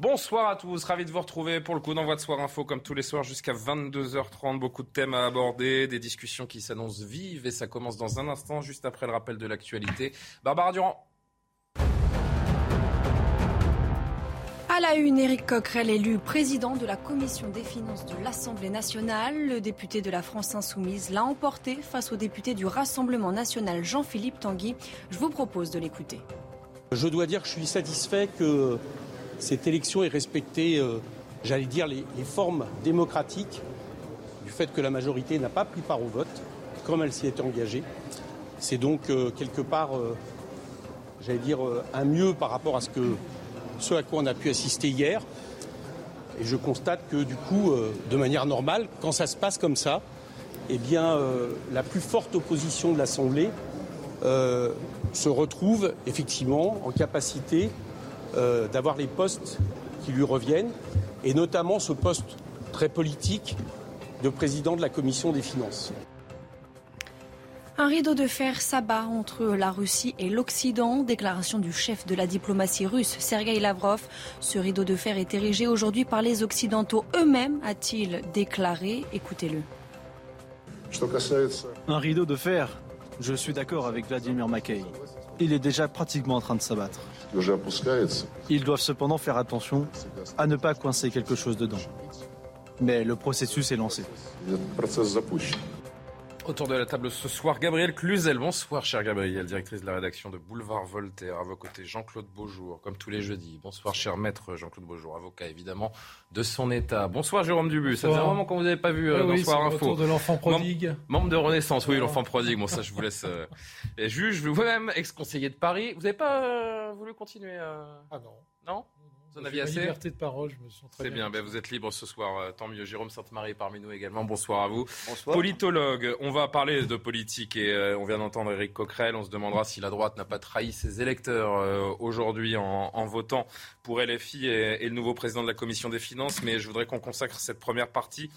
Bonsoir à tous, ravi de vous retrouver pour le coup d'envoi de Soir Info comme tous les soirs jusqu'à 22h30. Beaucoup de thèmes à aborder, des discussions qui s'annoncent vives et ça commence dans un instant juste après le rappel de l'actualité. Barbara Durand. À la une, Éric Coquerel élu président de la commission des finances de l'Assemblée nationale. Le député de la France insoumise l'a emporté face au député du Rassemblement national Jean-Philippe Tanguy. Je vous propose de l'écouter. Je dois dire que je suis satisfait que cette élection ait respecté, euh, j'allais dire, les, formes démocratiques du fait que la majorité n'a pas pris part au vote, comme elle s'y était engagée. C'est donc euh, quelque part, euh, j'allais dire, un mieux par rapport à ce, que, ce à quoi on a pu assister hier. Et je constate que du coup, de manière normale, quand ça se passe comme ça, eh bien, la plus forte opposition de l'Assemblée se retrouve effectivement en capacité euh, d'avoir les postes qui lui reviennent, et notamment ce poste très politique de président de la commission des finances. Un rideau de fer s'abat entre la Russie et l'Occident. Déclaration du chef de la diplomatie russe, Sergei Lavrov. Ce rideau de fer est érigé aujourd'hui par les Occidentaux eux-mêmes, a-t-il déclaré. Écoutez-le. Un rideau de fer Je suis d'accord avec Vladimir Mackay. Il est déjà pratiquement en train de s'abattre. Ils doivent cependant faire attention à ne pas coincer quelque chose dedans. Mais le processus est lancé. Autour de la table ce soir, Gabriel Cluzel. Bonsoir, cher Gabriel, directrice de la rédaction de Boulevard Voltaire. À vos côtés, Jean-Claude Beaujour, comme tous les jeudis. Bonsoir, cher maître Jean-Claude Beaujour, avocat évidemment de son État. Bonsoir, Jérôme Dubus. Ça faisait un moment qu'on vous avait pas vu euh, dans oui, Soir c'est le Info. retour de l'enfant prodigue. Mem- membre de Renaissance, oui, l'enfant prodigue. Bon, ça, je vous laisse. euh, et juge, vous-même, ex-conseiller de Paris. Vous n'avez pas euh, voulu continuer euh, Ah non. Non? Assez liberté de parole, je me sens très C'est bien, bien. ben, vous êtes libre ce soir, euh, tant mieux. Jérôme Sainte-Marie est parmi nous également. Bonsoir à vous. Bonsoir. Politologue, on va parler de politique et euh, on vient d'entendre Éric Coquerel. On se demandera si la droite n'a pas trahi ses électeurs euh, aujourd'hui en, en votant pour LFI et, et le nouveau président de la commission des finances. Mais je voudrais qu'on consacre cette première partie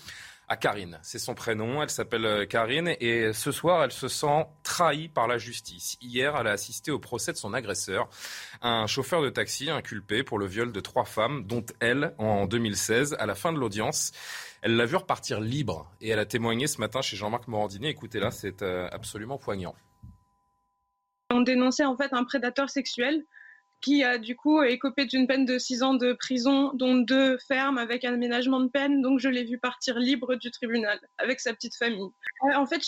à Karine. C'est son prénom, elle s'appelle euh, Karine et ce soir elle se sent trahie par la justice. Hier elle a assisté au procès de son agresseur, un chauffeur de taxi inculpé pour le viol de trois femmes, dont elle en 2016. À la fin de l'audience, elle l'a vu repartir libre et elle a témoigné ce matin chez Jean-Marc Morandini. Écoutez-la, c'est euh, absolument poignant. On dénonçait en fait un prédateur sexuel qui a du coup écopé d'une peine de 6 ans de prison, dont deux fermes avec un aménagement de peine. Donc je l'ai vu partir libre du tribunal avec sa petite famille. Euh, en fait,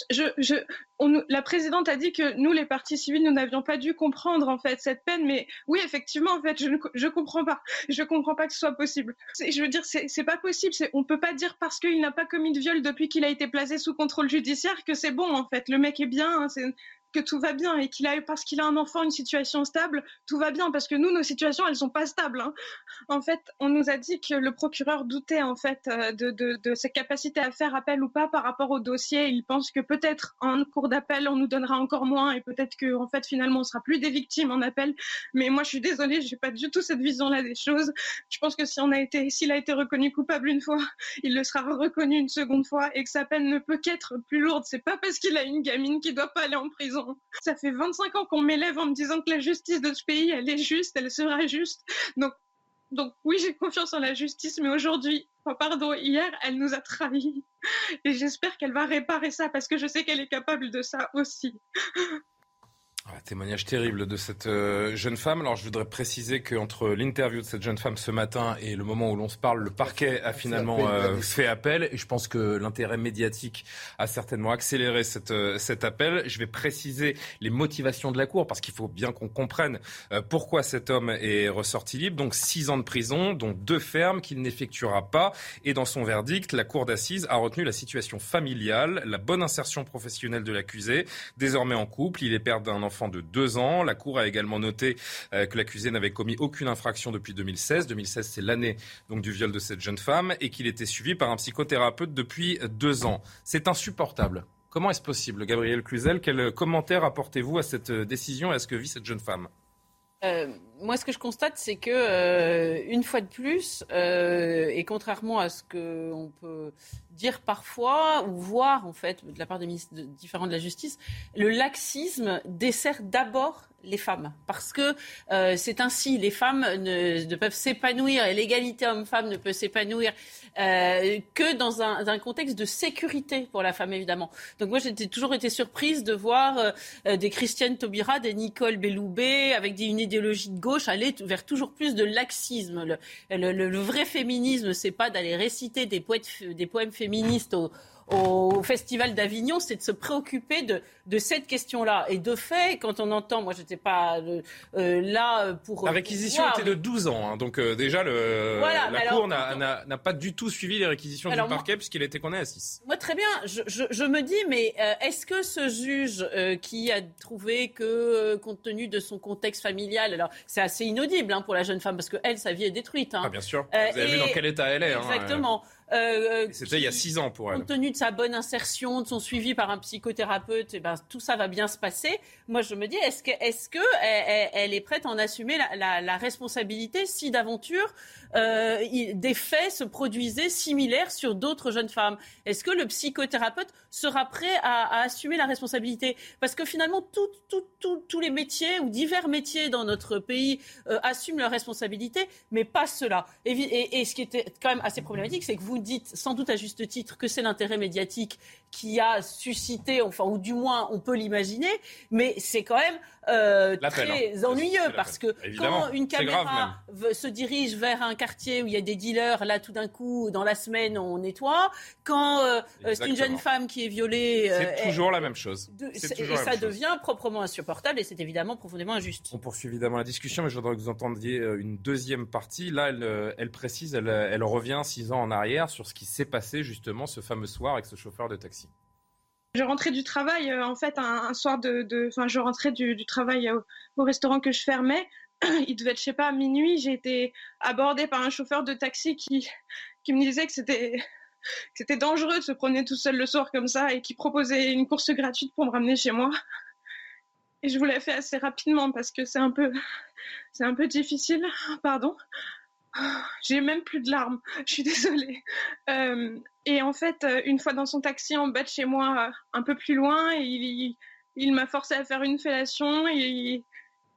la présidente a dit que nous, les partis civils, nous n'avions pas dû comprendre en fait cette peine. Mais oui, effectivement, en fait, je ne comprends pas. Je comprends pas que ce soit possible. Je veux dire, c'est pas possible. On peut pas dire parce qu'il n'a pas commis de viol depuis qu'il a été placé sous contrôle judiciaire que c'est bon en fait. Le mec est bien. hein, que tout va bien et qu'il a parce qu'il a un enfant une situation stable, tout va bien parce que nous nos situations elles sont pas stables. hein. En fait, on nous a dit que le procureur doutait en fait euh, de, de, ses capacités à faire appel ou pas par rapport au dossier. Il pense que peut-être en cours d'appel on nous donnera encore moins et peut-être que en fait finalement on sera plus des victimes en appel. Mais moi je suis désolée, j'ai pas du tout cette vision-là des choses. Je pense que si on a été, s'il a été reconnu coupable une fois, il le sera reconnu une seconde fois et que sa peine ne peut qu'être plus lourde. C'est pas parce qu'il a une gamine qui doit pas aller en prison. Ça fait 25 ans qu'on m'élève en me disant que la justice de ce pays, elle est juste, elle sera juste. Donc, donc oui, j'ai confiance en la justice, mais aujourd'hui, enfin, pardon, hier, elle nous a trahis. Et j'espère qu'elle va réparer ça parce que je sais qu'elle est capable de ça aussi. Ah, témoignage terrible de cette euh, jeune femme. Alors je voudrais préciser qu'entre l'interview de cette jeune femme ce matin et le moment où l'on se parle, le parquet a finalement euh, fait appel. Et je pense que l'intérêt médiatique a certainement accéléré cette, euh, cet appel. Je vais préciser les motivations de la Cour parce qu'il faut bien qu'on comprenne euh, pourquoi cet homme est ressorti libre. Donc six ans de prison, dont deux fermes qu'il n'effectuera pas. Et dans son verdict, la Cour d'assises a retenu la situation familiale, la bonne insertion professionnelle de l'accusé. Désormais en couple, il est père d'un enfant enfant de deux ans. La Cour a également noté que l'accusé n'avait commis aucune infraction depuis 2016. 2016, c'est l'année du viol de cette jeune femme et qu'il était suivi par un psychothérapeute depuis deux ans. C'est insupportable. Comment est-ce possible, Gabriel Cluzel? Quel commentaire apportez-vous à cette décision? Et à ce que vit cette jeune femme? Euh, moi, ce que je constate, c'est que euh, une fois de plus, euh, et contrairement à ce qu'on peut dire parfois ou voir en fait de la part des ministres différents de la justice, le laxisme dessert d'abord les femmes. Parce que euh, c'est ainsi, les femmes ne, peuvent s'épanouir et l'égalité homme-femme ne peut s'épanouir euh, que dans un, contexte de sécurité pour la femme, évidemment. Donc moi, j'ai toujours été surprise de voir euh, des Christiane Taubira, des Nicole Belloubet, avec une idéologie de gauche, aller vers toujours plus de laxisme. Le, le vrai féminisme, c'est pas d'aller réciter des, poètes, des poèmes féministes au, au Festival d'Avignon, c'est de se préoccuper de, de cette question-là. Et de fait, quand on entend, moi j'étais pas euh, là pour... La réquisition était de 12 ans, hein, donc euh, déjà le, la Cour n'a pas du tout suivi les réquisitions du parquet puisqu'il était condamné à 6. Moi très bien, je, je, je me dis, mais euh, est-ce que ce juge qui a trouvé que, compte tenu de son contexte familial, alors c'est assez inaudible hein, pour la jeune femme parce que elle, sa vie est détruite. Hein. Ah bien sûr, vous avez vu dans quel état elle est. Hein, Exactement. Euh, euh, C'était il y a six ans pour elle. Compte tenu de sa bonne insertion, de son suivi par un psychothérapeute, et eh ben, tout ça va bien se passer. Moi, je me dis, est-ce que, est que elle, est prête à en assumer la, responsabilité si d'aventure euh, des faits se produisaient similaires sur d'autres jeunes femmes? Est-ce que le psychothérapeute sera prêt à, assumer la responsabilité? Parce que finalement, tous les métiers ou divers métiers dans notre pays assument leur responsabilité, mais pas cela. Et, et ce qui était quand même assez problématique, c'est que vous dites sans doute à juste titre que c'est l'intérêt médiatique qui a suscité, enfin, ou du moins on peut l'imaginer, mais c'est quand même euh, très hein. ennuyeux parce que quand une caméra se dirige vers un quartier où il y a des dealers, là tout d'un coup, dans la semaine, on nettoie. Quand euh, c'est une jeune femme qui est violée, c'est euh, toujours la même chose. et ça devient proprement insupportable et c'est évidemment profondément injuste. On poursuit évidemment la discussion, mais je voudrais que vous entendiez une deuxième partie. Là, elle, elle précise, elle, elle revient six ans en arrière sur ce qui s'est passé justement ce fameux soir avec ce chauffeur de taxi. Je rentrais du travail, euh, en fait, un, soir de, enfin, je rentrais du, travail au, restaurant que je fermais. Il devait être, je sais pas, à minuit. J'ai été abordée par un chauffeur de taxi qui, qui me disait que c'était, c'était dangereux de se promener tout seul le soir comme ça et qui proposait une course gratuite pour me ramener chez moi. Et je vous l'ai fait assez rapidement parce que c'est un peu, c'est un peu difficile. Pardon. J'ai même plus de larmes, je suis désolée. Euh, et en fait, euh, une fois dans son taxi en bas de chez moi, euh, un peu plus loin, il, m'a forcé à faire une fellation. Il,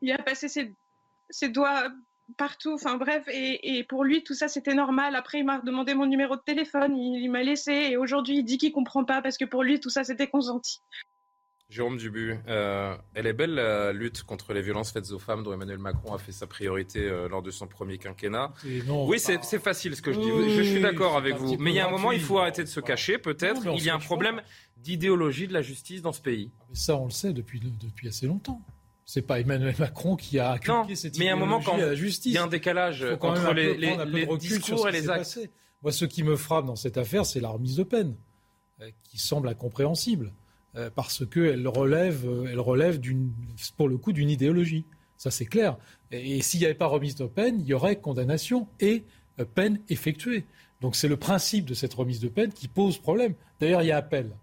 il a passé ses, doigts partout. Enfin bref, et, et pour lui, tout ça, c'était normal. Après, il m'a demandé mon numéro de téléphone, il, il m'a laissé. Et aujourd'hui, il dit qu'il comprend pas parce que pour lui, tout ça, c'était consenti. Jérôme Dubu, euh, elle est belle la lutte contre les violences faites aux femmes dont Emmanuel Macron a fait sa priorité euh, lors de son premier quinquennat. oui, c'est facile ce que je dis. je suis d'accord avec vous. Mais il y a un moment, il faut arrêter de se cacher. Peut-être il y a un problème d'idéologie de la justice dans ce pays. Ah, ça, on le sait depuis, depuis assez longtemps. C'est pas Emmanuel Macron qui a appliqué cette mais il y a un moment quand la justice. Il y a un décalage entre les, les, discours et les actes. Moi, ce qui me frappe dans cette affaire, c'est la remise de peine, euh, qui semble incompréhensible. Euh, parce qu'elle relève, euh, elle relève pour le coup d'une idéologie. Ça, c'est clair. Et, s'il n'y avait pas remise de peine, il y aurait condamnation et euh, peine effectuée. Donc c'est le principe de cette remise de peine qui pose problème. D'ailleurs, il y a appel.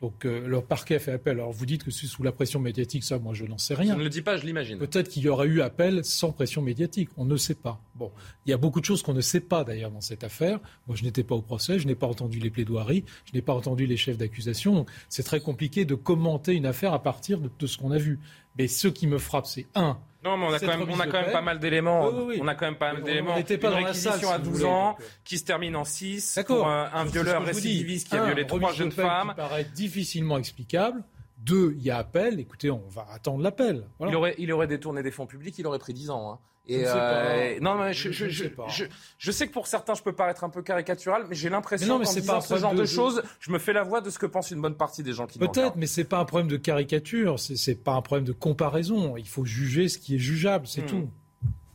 Donc euh, leur parquet a fait appel. Alors vous dites que c'est sous la pression médiatique, ça, moi je n'en sais rien. Je ne le dis pas, je l'imagine. Peut-être qu'il y aurait eu appel sans pression médiatique, on ne sait pas. Bon, il y a beaucoup de choses qu'on ne sait pas d'ailleurs dans cette affaire. Moi je n'étais pas au procès, je n'ai pas entendu les plaidoiries, je n'ai pas entendu les chefs d'accusation. Donc c'est très compliqué de commenter une affaire à partir de ce qu'on a vu. Mais ce qui me frappe, c'est un, non, mais on a quand même, on a quand même pas mal d'éléments. On a quand même pas mal d'éléments. Une réquisition à 12 ans qui se termine en 6 pour un, violeur récidiviste qui a violé trois jeunes femmes. Qui paraît difficilement explicable. Deux, il y a appel. Écoutez, on va attendre l'appel. Il, aurait, il aurait détourné des fonds publics, il aurait pris 10 ans. Hein. Et euh, non, mais je, je, je, je, sais que pour certains, je peux paraître un peu caricatural, mais j'ai l'impression qu'en disant ce genre de, choses, je me fais la voix de ce que pense une bonne partie des gens qui Peut-être, mais c'est pas un problème de caricature, c'est pas un problème de comparaison. Il faut juger ce qui est jugeable, c'est hmm. tout.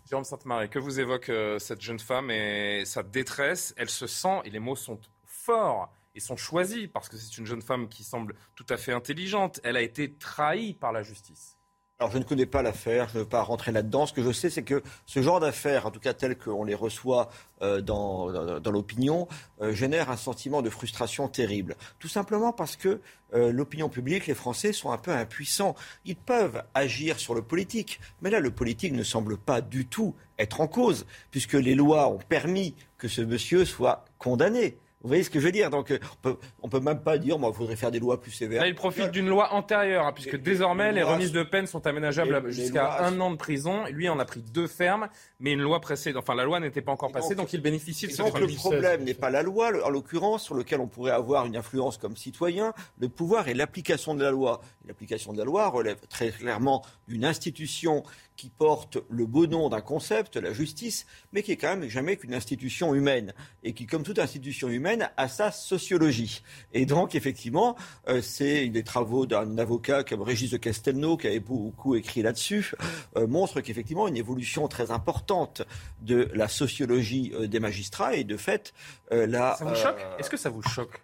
Jérôme Sainte-Marie, que vous évoque euh, cette jeune femme et sa détresse? Elle se sent, et les mots sont forts et sont choisis, parce que c'est une jeune femme qui semble tout à fait intelligente. Elle a été trahie par la justice. Alors je ne connais pas l'affaire, je ne veux pas rentrer là-dedans. Ce que je sais, c'est que ce genre d'affaires, en tout cas tel qu'on les reçoit euh, dans, dans, l'opinion, euh, génère un sentiment de frustration terrible. Tout simplement parce que euh, l'opinion publique, les Français sont un peu impuissants. Ils peuvent agir sur le politique, mais là, le politique ne semble pas du tout être en cause, puisque les lois ont permis que ce monsieur soit condamné. Vous voyez ce que je veux dire? Donc, euh, on peut, on peut même pas dire, moi, il faudrait faire des lois plus sévères. Là, il profite d'une loi antérieure, hein, puisque désormais, les, remises de peine sont aménageables jusqu'à un an de prison. Lui en a pris deux fermes, mais une loi précédente, enfin, la loi n'était pas encore passée, donc, il bénéficie de ce Donc, le problème n'est pas la loi, en l'occurrence, sur lequel on pourrait avoir une influence comme citoyen. Le pouvoir et l'application de la loi. L'application de la loi relève très clairement d'une institution qui porte le beau nom d'un concept, la justice, mais qui est quand même jamais qu'une institution humaine et qui, comme toute institution humaine, a sa sociologie. Et donc, effectivement, euh, c'est des travaux d'un avocat comme Régis de Castelnau, qui avait beaucoup écrit là-dessus, euh, montrent qu'effectivement, une évolution très importante de la sociologie euh, des magistrats et de fait, la. Ça vous choque? Est-ce que ça vous choque?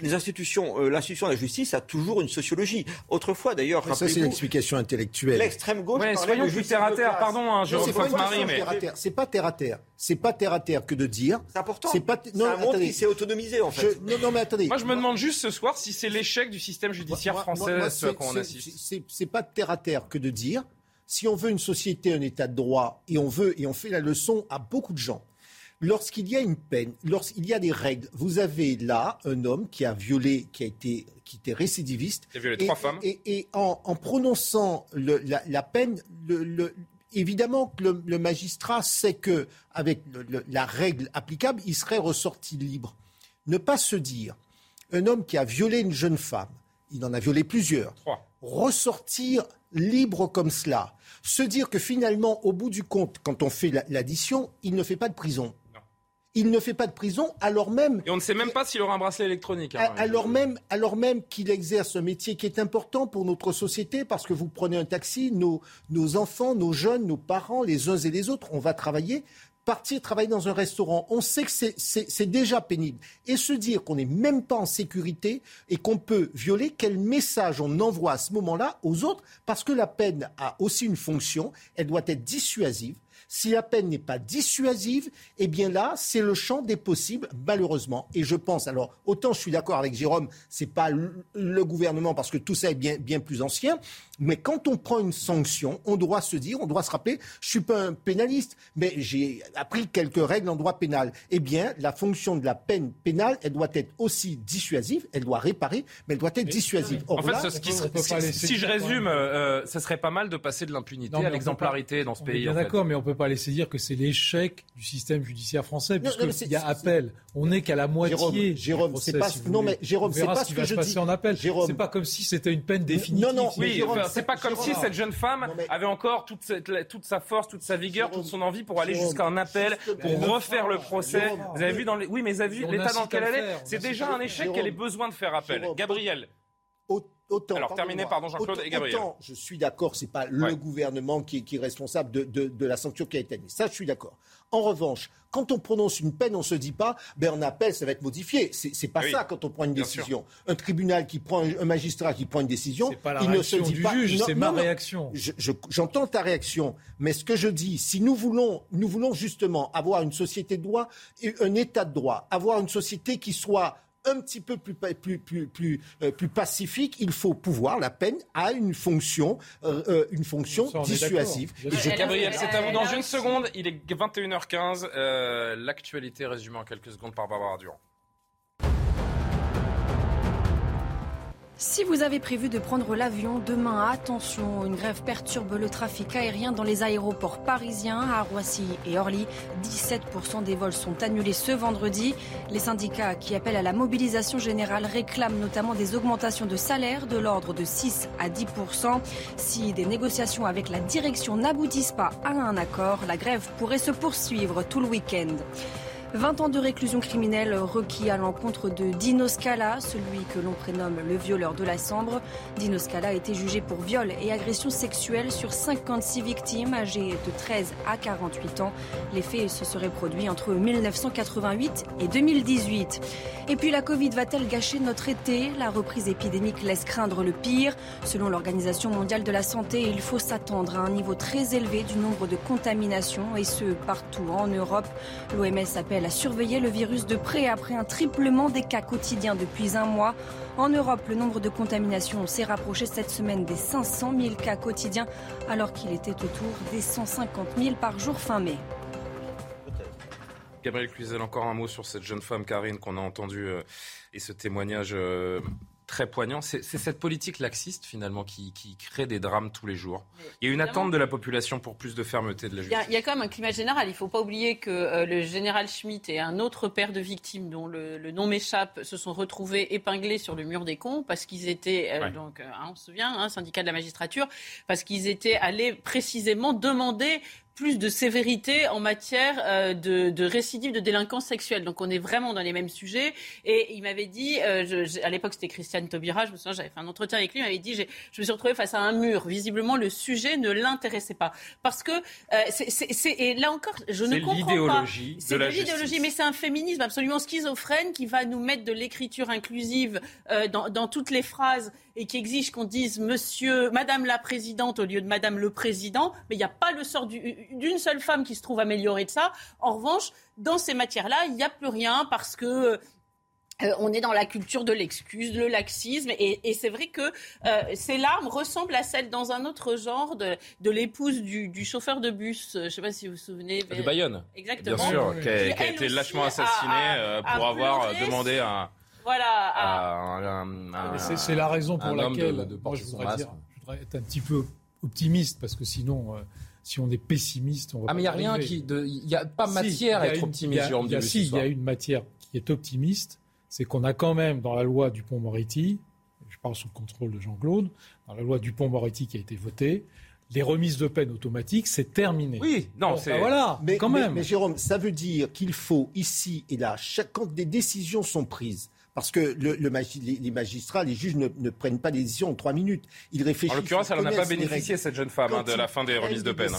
Les institutions, euh, l'institution de la justice a toujours une sociologie. Autrefois, d'ailleurs, ça c'est l'explication intellectuelle. L'extrême gauche. Ouais, soyons plus terre à terre. Pardon, hein, je reprends Marie, mais c'est pas terre à terre. C'est pas terre à terre que de dire. C'est important. C'est pas. Non, un monde qui s'est autonomisé en fait. Non, non, mais attendez. Moi, je me demande juste ce soir si c'est l'échec du système judiciaire français ce qu'on assiste. C'est pas terre à terre que de dire. Si on veut une société, un état de droit, et on veut et on fait la leçon à beaucoup de gens lorsqu'il y a une peine, lorsqu'il y a des règles, vous avez là un homme qui a violé, qui a été, qui était récidiviste. Il a violé trois femmes. Et, en, prononçant la, peine, évidemment que le, magistrat sait que avec la règle applicable, il serait ressorti libre. Ne pas se dire, un homme qui a violé une jeune femme, il en a violé plusieurs, ressortir libre comme cela, se dire que finalement, au bout du compte, quand on fait l'addition, il ne fait pas de prison il ne fait pas de prison alors même. Et on ne sait même pas s'il aura un bracelet électronique. Hein, alors, même, alors même qu'il exerce un métier qui est important pour notre société, parce que vous prenez un taxi, nos, nos enfants, nos jeunes, nos parents, les uns et les autres, on va travailler partir travailler dans un restaurant, on sait que c'est déjà pénible. Et se dire qu'on n'est même pas en sécurité et qu'on peut violer, quel message on envoie à ce moment-là aux autres? Parce que la peine a aussi une fonction, elle doit être dissuasive. Si la peine n'est pas dissuasive, eh bien là, c'est le champ des possibles, malheureusement. Et je pense, alors, autant je suis d'accord avec Jérôme, c'est pas le gouvernement parce que tout ça est bien, bien plus ancien, mais quand on prend une sanction, on doit se dire, on doit se rappeler, je suis pas un pénaliste, mais j'ai appris quelques règles en droit pénal. Eh bien, la fonction de la peine pénale, elle doit être aussi dissuasive, elle doit réparer, mais elle doit être dissuasive. en fait, si, je résume, euh, ce serait pas mal de passer de l'impunité à l'exemplarité dans ce pays. D'accord, mais on peut pas laisser dire que c'est l'échec du système judiciaire français, puisqu'il y a appel. On n'est qu'à la moitié. Jérôme, c'est pas. non, mais Jérôme, c'est pas ce, que je dis. en appel. C'est pas comme si c'était une peine définitive. Non, non, oui, c'est pas comme si cette jeune femme avait encore toute, toute sa force, toute sa vigueur, toute son envie pour aller jusqu'à un appel, pour refaire le procès. Vous avez vu dans les... Oui, mais vous avez vu l'état dans lequel elle est. C'est déjà un échec qu'elle ait besoin de faire appel. Gabriel. Autant, Alors terminé, pardon Jean-Claude et Gabriel. Autant, je suis d'accord, c'est pas le gouvernement qui, est responsable de, la sanction qui a été mise. Ça, je suis d'accord. En revanche, quand on prononce une peine, on ne se dit pas, ben on appelle, ça va être modifié. C'est pas ça quand on prend une décision. Un tribunal qui prend, un magistrat qui prend une décision, il ne se dit du pas. C'est ma réaction. J'entends ta réaction, mais ce que je dis, si nous voulons, nous voulons justement avoir une société de droit, un état de droit, avoir une société qui soit un petit peu plus, plus, plus, plus, euh, plus pacifique, il faut pouvoir, la peine a une fonction, euh, euh, une fonction dissuasive. Gabriel, c'est à vous dans une seconde. Il est 21h15. L'actualité résumée en quelques secondes par Barbara Durand. Si vous avez prévu de prendre l'avion demain, attention, une grève perturbe le trafic aérien dans les aéroports parisiens, à Roissy et Orly. 17% des vols sont annulés ce vendredi. Les syndicats qui appellent à la mobilisation générale réclament notamment des augmentations de salaire de l'ordre de 6 à 10%. Si des négociations avec la direction n'aboutissent pas à un accord, la grève pourrait se poursuivre tout le week-end. 20 ans de réclusion criminelle requis à l'encontre de Dino Scala, celui que l'on prénomme le violeur de la Sambre. Dino Scala a été jugé pour viol et agression sexuelle sur 56 victimes âgées de 13 à 48 ans. Les faits se seraient produits entre 1988 et 2018. Et puis la Covid va-t-elle gâcher notre été? La reprise épidémique laisse craindre le pire. Selon l'Organisation mondiale de la santé, il faut s'attendre à un niveau très élevé du nombre de contaminations et ce partout en Europe. L'OMS appelle a surveillé le virus de près après un triplement des cas quotidiens depuis un mois. En Europe, le nombre de contaminations s'est rapproché cette semaine des 500 000 cas quotidiens, alors qu'il était autour des 150 000 par jour fin mai. Gabriel Cluzel, encore un mot sur cette jeune femme Karine qu'on a entendue euh, et ce témoignage euh, très poignant. C'est cette politique laxiste finalement qui, crée des drames tous les jours. il y a une attente de la population pour plus de fermeté de la justice. Il y a, quand même un climat général. Il ne faut pas oublier que euh, le général Schmitt et un autre père de victimes dont le, nom m'échappe se sont retrouvés épinglés sur le mur des cons parce qu'ils étaient, euh, donc, euh, hein, on se souvient, hein, syndicat de la magistrature, parce qu'ils étaient allés précisément demander plus de sévérité en matière euh, de, de, récidive de délinquance sexuelle. Donc on est vraiment dans les mêmes sujets. Et il m'avait dit, euh, je, à l'époque c'était Christiane Taubira, je me souviens, j'avais fait un entretien avec lui, il m'avait dit, je me suis retrouvée face à un mur. Visiblement, le sujet ne l'intéressait pas. Parce que, euh, c'est, et là encore, je ne comprends pas. C'est de l'idéologie, mais c'est un féminisme absolument schizophrène qui va nous mettre de l'écriture inclusive euh, dans, dans toutes les phrases et qui exige qu'on dise monsieur, madame la présidente au lieu de madame le président, mais il n'y a pas le sort d'une seule femme qui se trouve améliorée de ça. En revanche, dans ces matières-là, il n'y a plus rien parce que euh, on est dans la culture de l'excuse, le laxisme, et, c'est vrai que euh, ces larmes ressemblent à celles dans un autre genre de, l'épouse du, chauffeur de bus. Je ne sais pas si vous vous souvenez. De Bayonne. Exactement. Bien sûr, qui a, été lâchement assassinée euh, pour avoir demandé un voilà. C'est la raison pour laquelle moi, je, voudrais dire, je voudrais être un petit peu optimiste parce que sinon. Euh, si on est pessimiste, on va ah, mais il n'y a rien qui. Il n'y a pas matière à être optimiste, Il y a, si, il y a une matière qui est optimiste, c'est qu'on a quand même dans la loi du Pont-Moretti, je parle sous le contrôle de Jean-Claude, dans la loi du Pont-Moretti qui a été votée, les remises de peine automatiques, c'est terminé. Oui, non, c'est. Ben voilà, mais, quand même. Mais, Jérôme, ça veut dire qu'il faut ici et là, chaque, quand des décisions sont prises, parce que le, les, magistrats, les juges ne, prennent pas des décisions en trois minutes. Ils réfléchissent. En l'occurrence, elle n'en a pas bénéficié, cette jeune femme, hein, de la fin des remises de peine.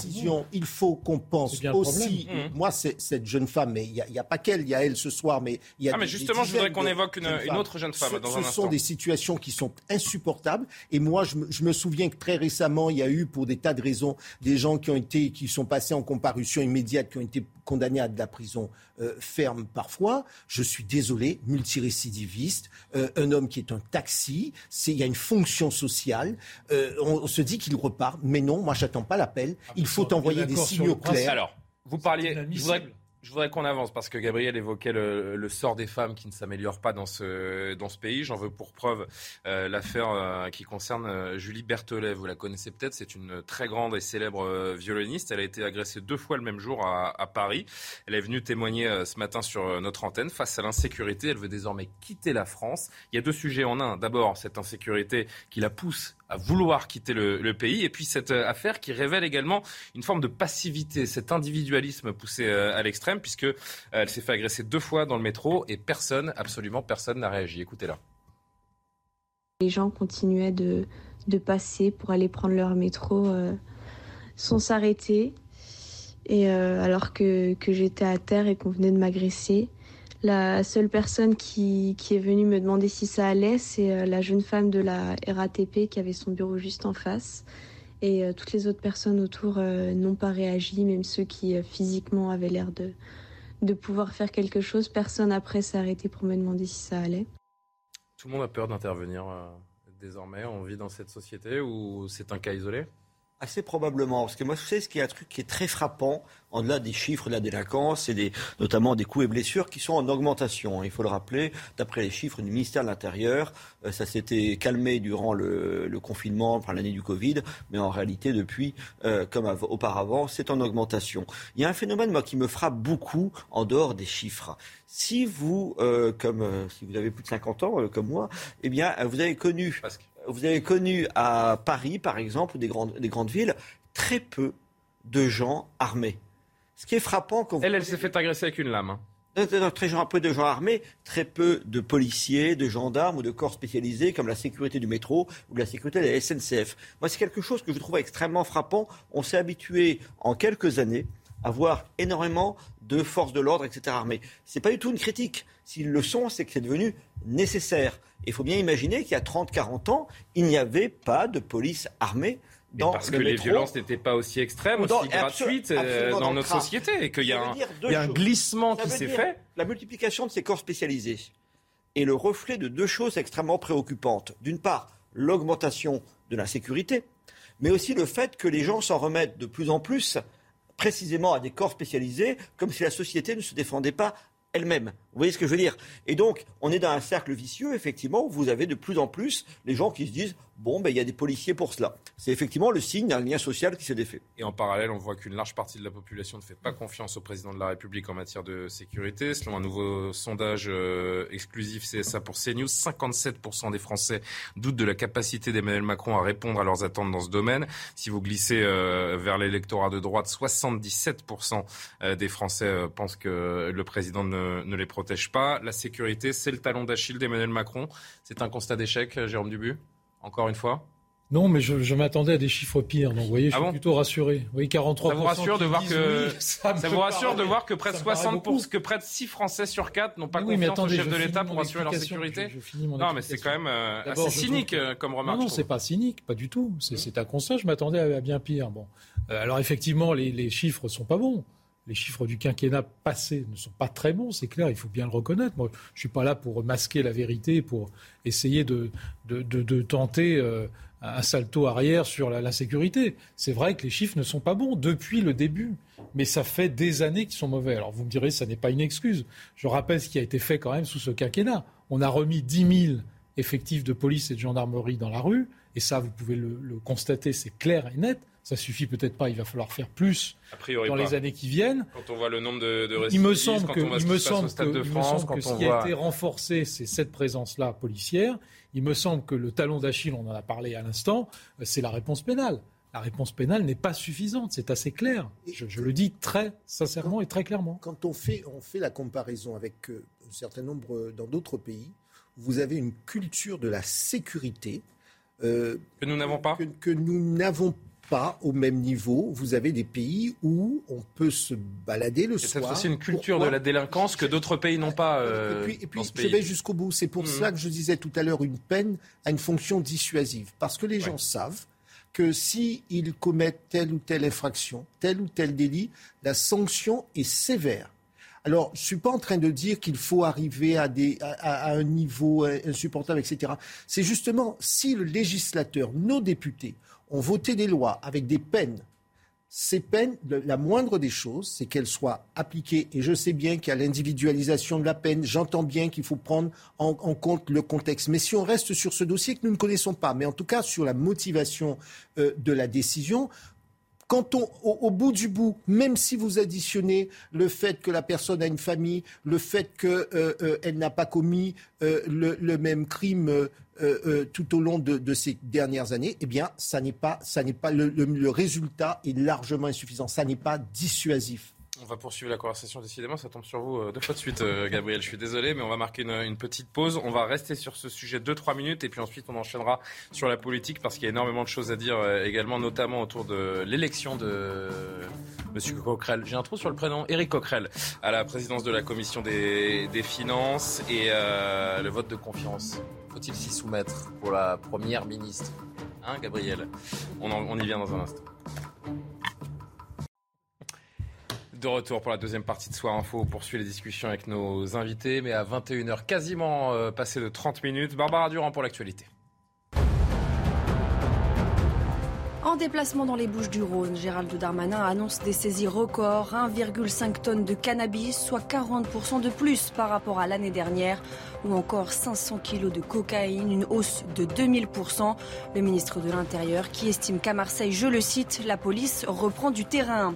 Il faut qu'on pense aussi. Mmh. Moi, c'est cette jeune femme, mais il n'y a, pas qu'elle, il y a elle ce soir, mais il y a. Ah, mais justement, je voudrais qu'on évoque une, autre jeune femme ce, dans un instant. Ce sont des situations qui sont insupportables. Et moi, je me, je me, souviens que très récemment, il y a eu, pour des tas de raisons, des gens qui ont été, qui sont passés en comparution immédiate, qui ont été condamné à de la prison euh, ferme parfois. Je suis désolé, multirécidiviste, euh, un homme qui est un taxi, il y a une fonction sociale. Euh, on, se dit qu'il repart, mais non, moi j'attends pas l'appel. Ah, il faut envoyer des signaux clairs. Alors, vous parliez, je voudrais qu'on avance parce que Gabriel évoquait le, sort des femmes qui ne s'améliore pas dans ce, dans ce pays. J'en veux pour preuve euh, l'affaire euh, qui concerne euh, Julie Berthelet. Vous la connaissez peut-être, c'est une très grande et célèbre violoniste. Elle a été agressée deux fois le même jour à, à Paris. Elle est venue témoigner ce matin sur notre antenne. Face à l'insécurité, elle veut désormais quitter la France. Il y a deux sujets en un. D'abord, cette insécurité qui la pousse à vouloir quitter le, pays. Et puis cette euh, affaire qui révèle également une forme de passivité, cet individualisme poussé euh, à l'extrême, puisque euh, elle s'est fait agresser deux fois dans le métro et personne, absolument personne n'a réagi. Écoutez-la. Les gens continuaient de, passer pour aller prendre leur métro sans s'arrêter. Et alors que j'étais à terre et qu'on venait de m'agresser, la seule personne qui, est venue me demander si ça allait, c'est euh, la jeune femme de la RATP qui avait son bureau juste en face. Et euh, toutes les autres personnes autour euh, n'ont pas réagi, même ceux qui physiquement avaient l'air de, de pouvoir faire quelque chose. Personne après s'est arrêté pour me demander si ça allait. Tout le monde a peur d'intervenir désormais. On vit dans cette société où c'est un cas isolé Assez probablement, parce que moi je sais ce qui est un truc qui est très frappant, en delà des chiffres de la délinquance et des, notamment des coups et blessures qui sont en augmentation. Il faut le rappeler, d'après les chiffres du ministère de l'Intérieur, euh, ça s'était calmé durant le, confinement, enfin l'année du Covid, mais en réalité depuis, euh, comme auparavant, c'est en augmentation. Il y a un phénomène moi qui me frappe beaucoup en dehors des chiffres. Si vous, euh, comme si vous avez plus de 50 ans comme moi, eh bien vous avez connu vous avez connu à Paris, par exemple, ou des grandes, des grandes villes, très peu de gens armés. Ce qui est frappant quand Elle, elle s'est fait agresser avec une lame. Hein. Très peu de gens armés, très peu de policiers, de gendarmes ou de corps spécialisés comme la sécurité du métro ou la sécurité de la SNCF. Moi, c'est quelque chose que je trouve extrêmement frappant. On s'est habitué en quelques années à voir énormément de forces de l'ordre, etc. armées. Ce n'est pas du tout une critique. S'ils le sont, c'est que c'est devenu nécessaire. Il faut bien imaginer qu'il y a 30-40 ans, il n'y avait pas de police armée parce que les violences n'étaient pas aussi extrêmes, aussi gratuites euh, dans notre société, et qu'il y a, un, glissement qui s'est fait. La multiplication de ces corps spécialisés est le reflet de deux choses extrêmement préoccupantes. D'une part, l'augmentation de l'insécurité, mais aussi le fait que les gens s'en remettent de plus en plus précisément à des corps spécialisés, comme si la société ne se défendait pas elle-même. Vous voyez ce que je veux dire? Et donc, on est dans un cercle vicieux, effectivement, où vous avez de plus en plus les gens qui se disent bon, ben, il y a des policiers pour cela. C'est effectivement le signe d'un lien social qui s'est défait. Et en parallèle, on voit qu'une large partie de la population ne fait pas confiance au président de la République en matière de sécurité. Selon un nouveau sondage euh, exclusif CSA pour CNews, 57% des Français doutent de la capacité d'Emmanuel Macron à répondre à leurs attentes dans ce domaine. Si vous glissez euh, vers l'électorat de droite, 77% euh, des Français pensent que le président ne, ne les protège pas. La sécurité, c'est le talon d'Achille d'Emmanuel Macron. C'est un constat d'échec, Jérôme Dubu encore une fois? Non, mais je, m'attendais à des chiffres pires. Donc, vous voyez, je ah suis plutôt rassuré. Oui, 43 Ça vous rassure de voir que ça, vous rassure de voir que près de 60 que près de 6 Français sur 4 n'ont pas confiance au chef de l'État pour assurer leur sécurité. non, mais c'est quand même euh, assez cynique euh, comme remarque. Non, non, c'est pas cynique, pas du tout. C'est un constat. Je m'attendais à, bien pire. Bon, euh, alors effectivement, les, les chiffres sont pas bons les chiffres du quinquennat passé ne sont pas très bons, c'est clair, il faut bien le reconnaître. Moi, je ne suis pas là pour masquer la vérité, pour essayer de, tenter euh, un salto arrière sur la, sécurité. C'est vrai que les chiffres ne sont pas bons depuis le début, mais ça fait des années qu'ils sont mauvais. Alors vous me direz, ça n'est pas une excuse. Je rappelle ce qui a été fait quand même sous ce quinquennat. On a remis 10 000 effectifs de police et de gendarmerie dans la rue, et ça, vous pouvez le constater, c'est clair et net. Ça suffit peut-être pas. Il va falloir faire plus dans les années qui viennent. Quand on voit le nombre de, de il me semble que, il me semble que, ce qui a été renforcé, c'est cette présence-là policière. Il me semble que le talon d'Achille, on en a parlé à l'instant, c'est la réponse pénale. La réponse pénale n'est pas suffisante, c'est assez clair. Je, le dis très sincèrement et très clairement. Quand on fait, on fait la comparaison avec euh, un certain nombre euh, dans d'autres pays, vous avez une culture de la sécurité euh, que nous n'avons pas. Que, que nous n'avons pas au même niveau. Vous avez des pays où on peut se balader le soir. C'est une culture de la délinquance que d'autres pays n'ont pas. Euh, et puis, je vais jusqu'au bout. C'est pour mmh. cela que je disais tout à l'heure, une peine a une fonction dissuasive. Parce que les gens savent que s'ils commettent telle ou telle infraction, tel ou tel délit, la sanction est sévère. Alors, je ne suis pas en train de dire qu'il faut arriver à, des, à, un niveau insupportable, etc. C'est justement si le législateur, nos députés, ont voté des lois avec des peines. Ces peines, la moindre des choses, c'est qu'elles soient appliquées. Et je sais bien qu'il y a l'individualisation de la peine. J'entends bien qu'il faut prendre en, compte le contexte. Mais si on reste sur ce dossier que nous ne connaissons pas, mais en tout cas sur la motivation euh, de la décision, quand on, au, bout du bout, même si vous additionnez le fait que la personne a une famille, le fait qu'elle euh, euh, n'a pas commis le, même crime euh, euh, tout au long de, ces dernières années, eh bien, ça n'est pas, ça n'est pas le, le, résultat est largement insuffisant. Ça n'est pas dissuasif. On va poursuivre la conversation, décidément, ça tombe sur vous euh, deux fois de suite, Gabriel. Je suis désolé, mais on va marquer une, petite pause. On va rester sur ce sujet deux, trois minutes, et puis ensuite on enchaînera sur la politique, parce qu'il y a énormément de choses à dire également, notamment autour de l'élection de Monsieur Coquerel. J'ai un trou sur le prénom, Éric Coquerel, à la présidence de la Commission des, Finances, et le vote de confiance faut-il s'y soumettre pour la première ministre? Hein, Gabriel? On, y vient dans un instant. De retour pour la deuxième partie de Soir Info. On poursuit les discussions avec nos invités, mais à 21h, quasiment euh, passé de 30 minutes. Barbara Durand pour l'actualité. En déplacement dans les Bouches du Rhône, Gérald Darmanin annonce des saisies records, 1,5 tonnes de cannabis, soit 40% de plus par rapport à l'année dernière, ou encore 500 kilos de cocaïne, une hausse de 2000%. Le ministre de l'Intérieur qui estime qu'à Marseille, je le cite, la police reprend du terrain.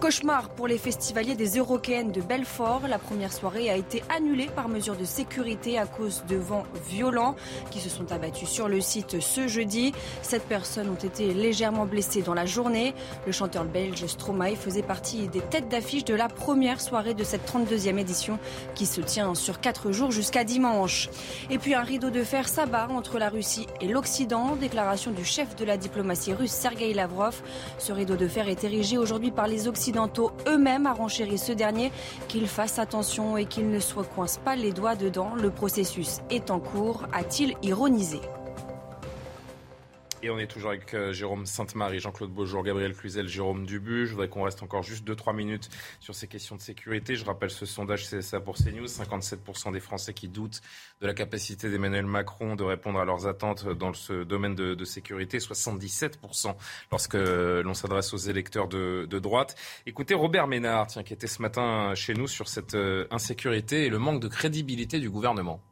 Cauchemar pour les festivaliers des Eurokéennes de Belfort. La première soirée a été annulée par mesure de sécurité à cause de vents violents qui se sont abattus sur le site ce jeudi. Sept personnes ont été légèrement blessées dans la journée. Le chanteur belge Stromae faisait partie des têtes d'affiche de la première soirée de cette 32e édition qui se tient sur quatre jours jusqu'à dimanche. Et puis un rideau de fer s'abat entre la Russie et l'Occident. Déclaration du chef de la diplomatie russe Sergei Lavrov. Ce rideau de fer est érigé aujourd'hui par les Occidentaux occidentaux eux-mêmes a renchéri ce dernier qu'il fasse attention et qu'il ne se coince pas les doigts dedans. Le processus est en cours, a-t-il ironisé. Et on est toujours avec euh, Jérôme Sainte-Marie, Jean-Claude Beaujour, Gabriel Cluzel, Jérôme Dubu. Je voudrais qu'on reste encore juste 2-3 minutes sur ces questions de sécurité. Je rappelle ce sondage CSA pour CNews. 57% des Français qui doutent de la capacité d'Emmanuel Macron de répondre à leurs attentes dans ce domaine de, sécurité. 77% lorsque l'on s'adresse aux électeurs de, droite. Écoutez Robert Ménard, qui était ce matin chez nous sur cette euh, insécurité et le manque de crédibilité du gouvernement.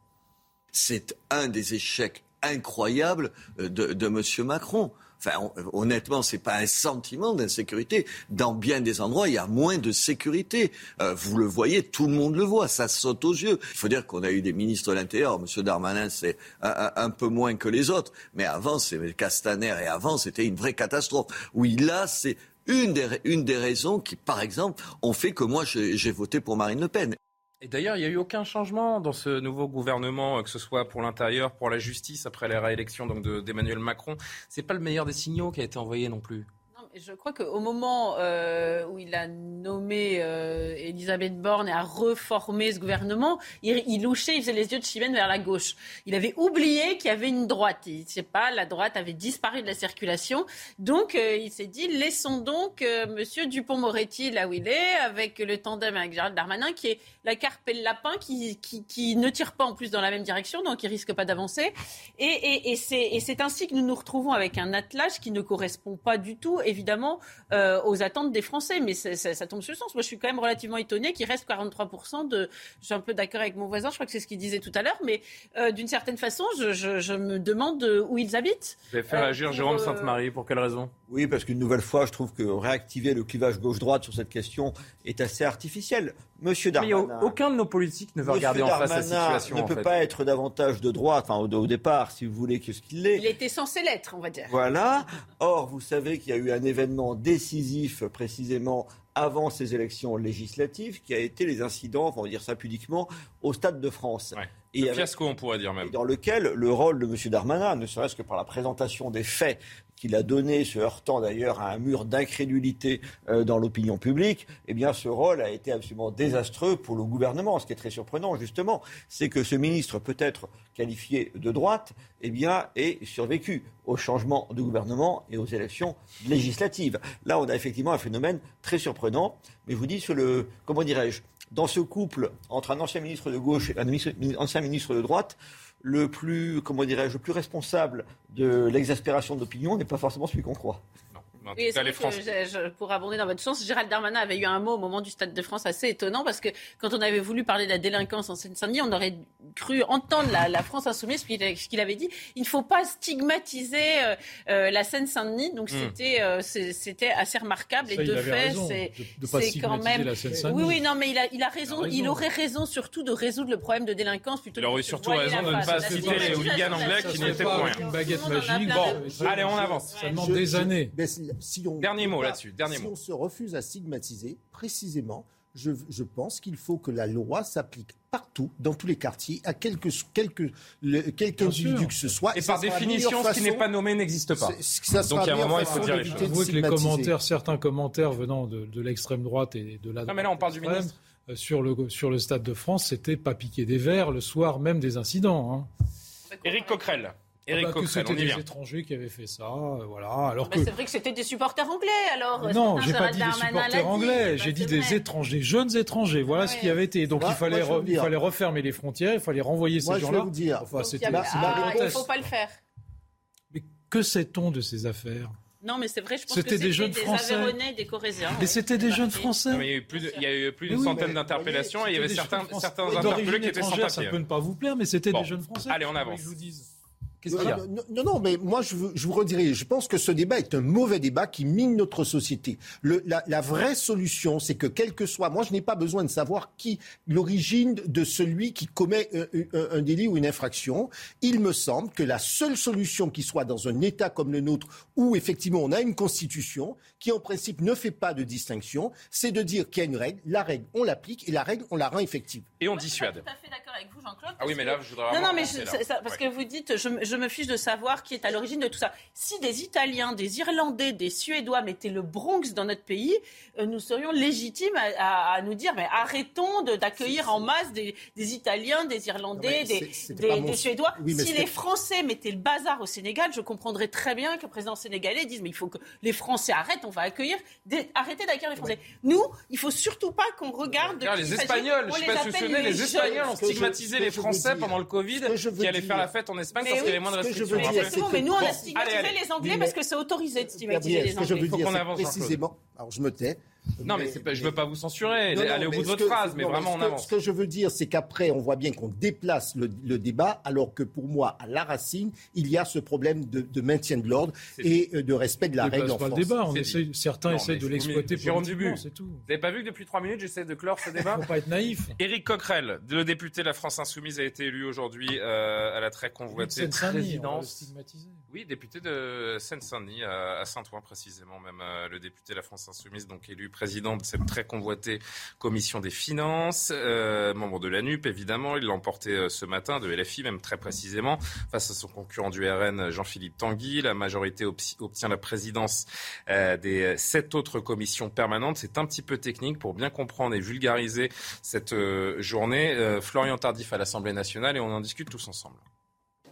C'est un des échecs incroyable euh, de, de M. Macron. Enfin, honnêtement, c'est pas un sentiment d'insécurité. Dans bien des endroits, il y a moins de sécurité. Euh, vous le voyez, tout le monde le voit, ça saute aux yeux. Il faut dire qu'on a eu des ministres de l'Intérieur. M. Darmanin, c'est un, peu moins que les autres. Mais avant, c'est Castaner et avant, c'était une vraie catastrophe. Oui, là, c'est une des, une des raisons qui, par exemple, ont fait que moi, j'ai voté pour Marine Le Pen. Et d'ailleurs, il n'y a eu aucun changement dans ce nouveau gouvernement, que ce soit pour l'intérieur, pour la justice, après la réélection d'Emmanuel Macron. Ce n'est pas le meilleur des signaux qui a été envoyé non plus je crois qu'au moment euh, où il a nommé euh, Elisabeth Borne et a reformé ce gouvernement, il, louchait, il faisait les yeux de chimène vers la gauche. Il avait oublié qu'il y avait une droite. Il sait pas, la droite avait disparu de la circulation. Donc, euh, il s'est dit, laissons donc Monsieur Dupont-Moretti là où il est, avec le tandem avec Gérald Darmanin, qui est la carpe et le lapin, qui, ne tire pas en plus dans la même direction, donc il risque pas d'avancer. Et, et, et c'est ainsi que nous nous retrouvons avec un attelage qui ne correspond pas du tout, évidemment évidemment euh, aux attentes des Français. Mais ça tombe sur le sens. Moi, je suis quand même relativement étonné qu'il reste 43% de. Je suis un peu d'accord avec mon voisin, je crois que c'est ce qu'il disait tout à l'heure, mais euh, d'une certaine façon, je, me demande où ils habitent. Vous allez faire agir euh, Jérôme Sainte-Marie, pour quelle raison? Oui, parce qu'une nouvelle fois, je trouve que réactiver le clivage gauche-droite sur cette question est assez artificiel. Monsieur Darmanin. aucun de nos politiques ne veut regarder en face la situation. ne peut pas être davantage de droite, enfin au, départ, si vous voulez, que ce qu'il est. Il était censé l'être, on va dire. Voilà. Or, vous savez qu'il y a eu un événement décisif précisément avant ces élections législatives, qui a été les incidents, on va dire ça pudiquement, au Stade de France. Et un fiasco, on pourrait dire même. Dans lequel le rôle de M. Darmanin, ne serait-ce que par la présentation des faits qu'il a donné, se heurtant d'ailleurs à un mur d'incrédulité euh, dans l'opinion publique, eh bien ce rôle a été absolument désastreux pour le gouvernement. Ce qui est très surprenant, justement, c'est que ce ministre, peut-être qualifié de droite, eh bien, ait survécu au changement de gouvernement et aux élections législatives. Là, on a effectivement un phénomène très surprenant. Mais je vous dis, sur le, comment dirais-je, dans ce couple entre un ancien ministre de gauche et un ancien ministre de droite, le plus, comment dirais-je, le plus responsable de l'exaspération de l'opinion n'est pas forcément celui qu'on croit. Oui, pour abonder dans votre sens, Gérald Darmanin avait eu un mot au moment du Stade de France assez étonnant parce que quand on avait voulu parler de la délinquance en Seine-Saint-Denis, on aurait cru entendre la, France insoumise, ce qu'il avait dit. Il ne faut pas stigmatiser euh, euh, la Seine-Saint-Denis. Donc hmm. c'était euh, c'était assez remarquable. et de fait, c'est quand même. oui, oui, non, mais il a, il a raison. Il, aurait raison surtout de résoudre le problème de délinquance plutôt. Il aurait surtout raison de ne pas citer les hooligans anglais qui n'étaient pour rien. Une baguette magique. Bon, allez, on avance. Ça demande des années si on, Dernier mot là-dessus. si on se refuse à stigmatiser, précisément, je, je pense qu'il faut que la loi s'applique partout, dans tous les quartiers, à quelque, quelque, quelque individu que ce soit. Et, par définition, ce qui n'est pas nommé n'existe pas. Donc, il y a un moment, il faut dire les choses. que les commentaires, certains commentaires venant de, de l'extrême droite et de la Non, mais là, on parle du ministre. Euh, sur le, sur le Stade de France, c'était pas piquer des verres le soir même des incidents. Hein. Éric Coquerel. Eric ah bah, c'était des étrangers qui avaient fait ça, euh, voilà. Alors que c'est vrai que c'était des supporters anglais, alors. Non, j'ai pas dit des supporters anglais, j'ai dit des étrangers, jeunes étrangers. Voilà ce qui avait été. Donc il fallait, il fallait refermer les frontières, il fallait renvoyer ces gens-là. vous dire. Enfin, c'était. Ah, il faut pas le faire. Mais que sait-on de ces affaires? Non, mais c'est vrai, je pense que c'était des jeunes des Français. des Corésiens. Mais c'était des jeunes Français. il y a eu plus, il y a eu plus d'une centaine d'interpellations et il y avait certains, certains interpellés qui étaient sans papier. Ça peut ne pas vous plaire, mais c'était des jeunes Français. Allez, on avance. Qu'est-ce qu'il y a non, non, mais moi, je, je vous redirai, je pense que ce débat est un mauvais débat qui mine notre société. Le, la, la, vraie solution, c'est que quel que soit, moi, je n'ai pas besoin de savoir qui, l'origine de celui qui commet un, un, délit ou une infraction. Il me semble que la seule solution qui soit dans un État comme le nôtre, où effectivement on a une constitution qui en principe ne fait pas de distinction, c'est de dire qu'il y a une règle, la règle, on l'applique et la règle, on la rend effective. Et on dissuade. Je suis tout à fait d'accord avec vous, Jean-Claude. Ah oui, mais là, je voudrais. Non, non, mais je, ça, parce que vous dites, je, je, me fiche de savoir qui est à l'origine de tout ça. Si des Italiens, des Irlandais, des Suédois mettaient le Bronx dans notre pays, euh, nous serions légitimes à, à, à nous dire, mais arrêtons d'accueillir en masse des, des, Italiens, des Irlandais, des, des, des, Suédois. Oui, si les Français mettaient le bazar au Sénégal, je comprendrais très bien que le président sénégalais dise, mais il faut que les Français arrêtent, on va accueillir, des, arrêter d'accueillir les Français. Ouais. Nous, il faut surtout pas qu'on regarde. Regarde, les Espagnols, je sais pas si vous les Espagnols ont stigmatisé les Français pendant le Covid qui allaient faire la fête en Espagne parce avait moins de restrictions. Mais nous, on a stigmatisé les Anglais parce que c'est autorisé de stigmatiser les Anglais. Ce que je veux dire, précisément, alors je me tais, non, mais, mais je ne veux pas vous censurer. Non, non, Allez au bout de votre que, phrase, mais non, vraiment on avance. Ce que je veux dire, c'est qu'après, on voit bien qu'on déplace le, le, débat, alors que pour moi, à la racine, il y a ce problème de, de maintien de l'ordre et de respect de la règle en pas France. le débat. On essaie, certains essaient de l'exploiter pour c'est tout. Vous n'avez pas vu que depuis trois minutes, j'essaie de clore ce débat Il ne faut pas être naïf. Éric Coquerel, le député de la France Insoumise, a été élu aujourd'hui euh, à la très convoitée présidence. Oui, député de Seine-Saint-Denis, à Saint-Ouen précisément, même euh, le député de la France Insoumise, donc élu président de cette très convoitée commission des finances, euh, membre de la NUP évidemment, il l'a emporté euh, ce matin, de LFI même très précisément, face à son concurrent du RN, Jean-Philippe Tanguy. La majorité obtient la présidence euh, des sept autres commissions permanentes. C'est un petit peu technique pour bien comprendre et vulgariser cette euh, journée. Euh, Florian Tardif à l'Assemblée nationale et on en discute tous ensemble.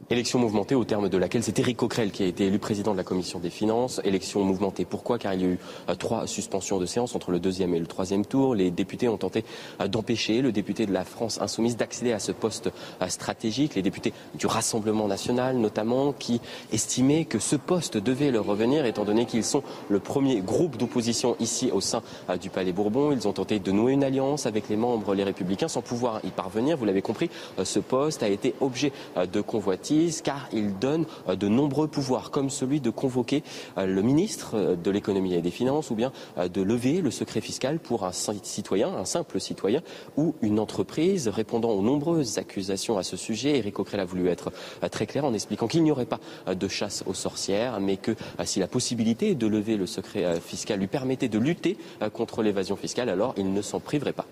Élection mouvementée au terme de laquelle c'est Éric Coquerel qui a été élu président de la commission des finances. Élection mouvementée. Pourquoi? Car il y a eu euh, trois suspensions de séance entre le deuxième et le troisième tour. Les députés ont tenté euh, d'empêcher le député de la France insoumise d'accéder à ce poste euh, stratégique. Les députés du Rassemblement national notamment qui estimaient que ce poste devait leur revenir étant donné qu'ils sont le premier groupe d'opposition ici au sein du Palais Bourbon. Ils ont tenté de nouer une alliance avec les membres les républicains sans pouvoir y parvenir. Vous l'avez compris, ce poste a été objet de convoitise car il donne de nombreux pouvoirs, comme celui de convoquer le ministre de l'économie et des finances ou bien de lever le secret fiscal pour un citoyen, un simple citoyen ou une entreprise. Répondant aux nombreuses accusations à ce sujet, Éric Coquerel a voulu être très clair en expliquant qu'il n'y aurait pas de chasse aux sorcières, mais que si la possibilité de lever le secret fiscal lui permettait de lutter contre l'évasion fiscale, alors il ne s'en priverait pas.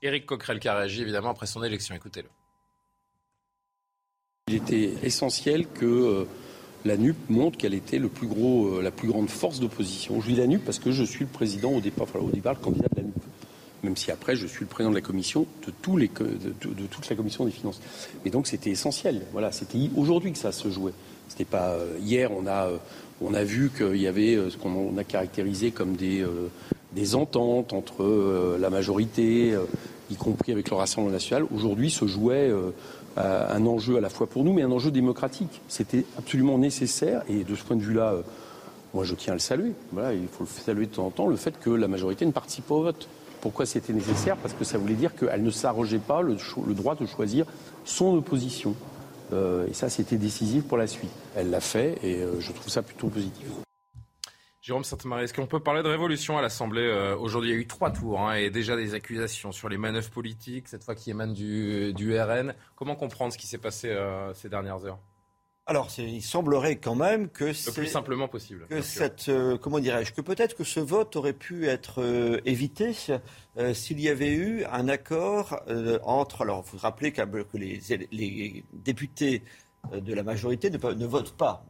Éric Coquerel qui a réagi évidemment après son élection. Écoutez-le. Il était essentiel que euh, la NUP montre qu'elle était le plus gros, euh, la plus grande force d'opposition. Je dis la NUP parce que je suis le président au départ, enfin, au départ le candidat de la NUP. Même si après je suis le président de la commission de, toute la commission des finances. Mais donc c'était essentiel. Voilà, c'était aujourd'hui que ça se jouait. C'était pas euh, hier. On a, on a vu qu'il y avait ce qu'on a caractérisé comme des, ententes entre la majorité, y compris avec le Rassemblement national. Aujourd'hui se jouait un enjeu à la fois pour nous, mais un enjeu démocratique. C'était absolument nécessaire, et de ce point de vue-là, euh, moi je tiens à le saluer. Voilà, il faut le saluer de temps en temps, le fait que la majorité ne participe pas au vote. Pourquoi c'était nécessaire? Parce que ça voulait dire qu'elle ne s'arrogeait pas le, le, droit de choisir son opposition. Euh, et ça, c'était décisif pour la suite. Elle l'a fait, et euh, je trouve ça plutôt positif. Jérôme Sainte-Marie, est-ce qu'on peut parler de révolution à l'Assemblée euh, Aujourd'hui, il y a eu trois tours hein, et déjà des accusations sur les manœuvres politiques, cette fois qui émanent du, du RN. Comment comprendre ce qui s'est passé euh, ces dernières heures? Alors, il semblerait quand même que le plus simplement possible. Que cette, euh, comment dirais-je, que peut-être que ce vote aurait pu être euh, évité euh, s'il y avait eu un accord entre. Alors, faut se rappeler que les, les députés de la majorité ne, ne vote pas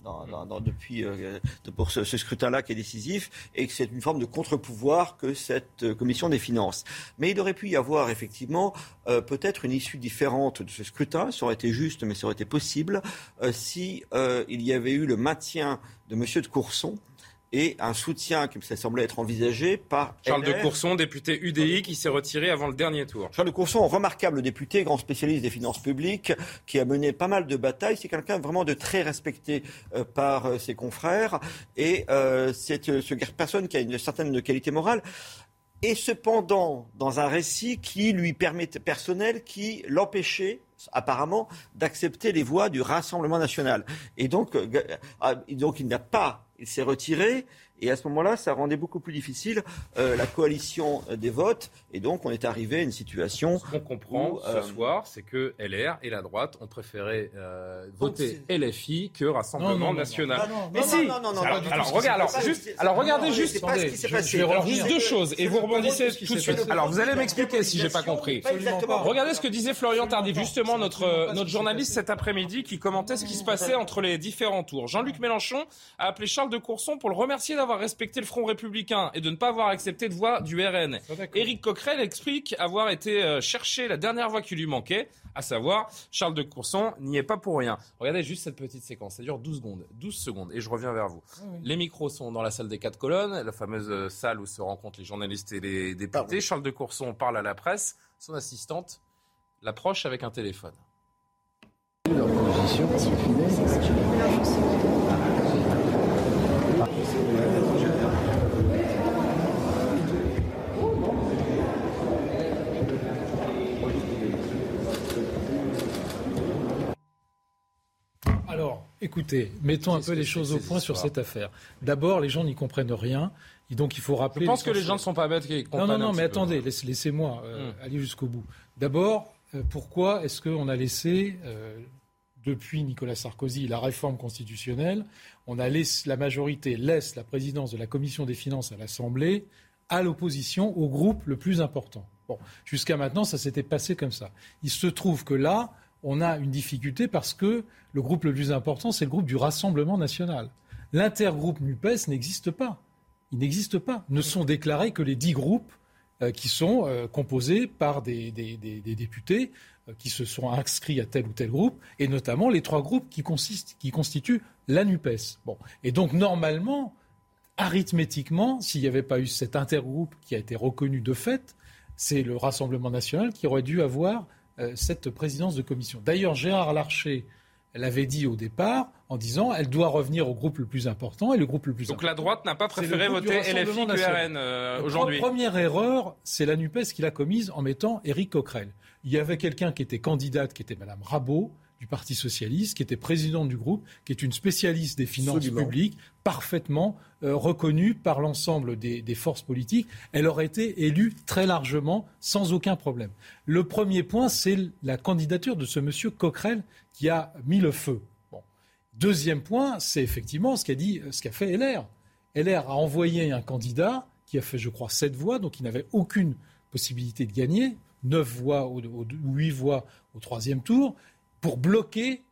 depuis euh, pour ce, scrutin-là qui est décisif et que c'est une forme de contre-pouvoir que cette euh, commission des finances. Mais il aurait pu y avoir effectivement euh, peut-être une issue différente de ce scrutin. Ça aurait été juste, mais ça aurait été possible euh, si il y avait eu le maintien de Monsieur de Courson et un soutien qui ça semblait être envisagé par Charles LR. de Courson, député UDI, qui s'est retiré avant le dernier tour. Charles de Courson, remarquable député, grand spécialiste des finances publiques, qui a mené pas mal de batailles. C'est quelqu'un vraiment de très respecté euh, par euh, ses confrères, et euh, c'est euh, ce personne qui a une certaine qualité morale. et cependant dans un récit qui lui permettait, personnel, qui l'empêchait apparemment d'accepter les voix du Rassemblement national. Et donc, euh, ah, donc il n'a pas, il s'est retiré. Et à ce moment-là, ça rendait beaucoup plus difficile euh, la coalition des votes. Et donc, on est arrivé à une situation. Ce qu'on comprend ce euh, soir, c'est que LR et la droite ont préféré euh, voter LFI que Rassemblement National. Mais si non, non, non, alors, regarde, alors, juste, alors regardez juste. Pas ce qui s'est passé. Alors, juste deux choses. Et vous rebondissez tout de suite. Alors, vous allez m'expliquer si j'ai pas compris. Regardez ce que disait Florian Tardif, justement, notre, notre journaliste cet après-midi, qui commentait ce qui se passait entre les différents tours. Jean-Luc Mélenchon a appelé Charles de Courson pour le remercier d'avoir d'avoir respecté le Front républicain et de ne pas avoir accepté de voix du RN. Éric Coquerel explique avoir été euh, chercher la dernière voix qui lui manquait, à savoir Charles de Courson n'y est pas pour rien. Regardez juste cette petite séquence, ça dure 12 secondes, 12 secondes et je reviens vers vous. Ah les micros sont dans la salle des quatre colonnes, la fameuse euh, salle où se rencontrent les journalistes et les députés. Charles de Courson parle à la presse, son assistante l'approche avec un téléphone. Alors, écoutez, mettons un peu les choses au point sur cette affaire. D'abord, les gens n'y comprennent rien. Et donc, il faut rappeler. Je pense que les gens ne sont pas bêtes qui Non, non, non, mais attendez, laissez-moi euh, hmm. aller jusqu'au bout. D'abord, euh, pourquoi est-ce qu'on a laissé, euh, depuis Nicolas Sarkozy, la réforme constitutionnelle, on a la majorité laisse la présidence de la commission des finances à l'Assemblée à l'opposition au groupe le plus important. Jusqu'à maintenant, ça s'était passé comme ça. Il se trouve que là, on a une difficulté parce que le groupe le plus important, c'est le groupe du Rassemblement national. L'intergroupe NUPES n'existe pas. Il n'existe pas. Ne sont déclarés que les dix groupes euh, qui sont euh, composés par des, députés qui se sont inscrits à tel ou tel groupe, et notamment les trois groupes qui, qui constituent la NUPES. Bon. Et donc, normalement, arithmétiquement, s'il n'y avait pas eu cet intergroupe qui a été reconnu de fait, c'est le Rassemblement national qui aurait dû avoir euh, cette présidence de commission. D'ailleurs, Gérard Larcher l'avait dit au départ en disant elle doit revenir au groupe le plus important et le groupe le plus Donc la droite n'a pas préféré voter LFI que RN euh, aujourd'hui. La première erreur, c'est la NUPES qui l'a commise en mettant Éric Coquerel. Il y avait quelqu'un qui était candidate, qui était Madame Rabot, du Parti socialiste, qui était présidente du groupe, qui est une spécialiste des finances publiques, parfaitement euh, reconnue par l'ensemble des, forces politiques. Elle aurait été élue très largement, sans aucun problème. Le premier point, c'est la candidature de ce monsieur Coquerel qui a mis le feu. Deuxième point, c'est effectivement ce qu'a dit, ce qu'a fait LR. LR a envoyé un candidat qui a fait, je crois, sept voix, donc il n'avait aucune possibilité de gagner, neuf voix ou huit voix au troisième tour pour bloquer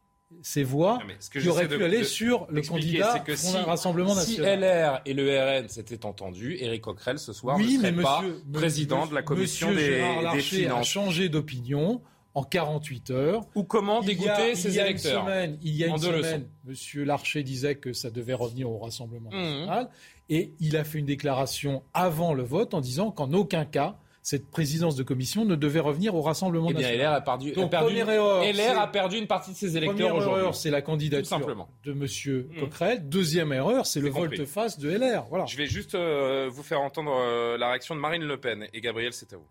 ces voix qui auraient pu aller sur le candidat que si, Rassemblement National. Si LR et le RN s'étaient entendus, Éric Coquerel ce soir ne serait pas président de la commission des, des, finances. a changé d'opinion en 48 heures. Ou comment dégoûter ses électeurs semaine, Il y a une semaine, M. Larcher disait que ça devait revenir au Rassemblement mmh. national. Et il a fait une déclaration avant le vote en disant qu'en aucun cas, cette présidence de commission ne devait revenir au Rassemblement eh bien, national. LR a perdu, Donc, a perdu, erreur, LR a perdu une partie de ses électeurs aujourd'hui. erreur, c'est la candidature de M. Mmh. Coquerel. Deuxième erreur, c'est le volte-face de LR. Voilà. Je vais juste euh, vous faire entendre euh, la réaction de Marine Le Pen. Et Gabriel, c'est à vous.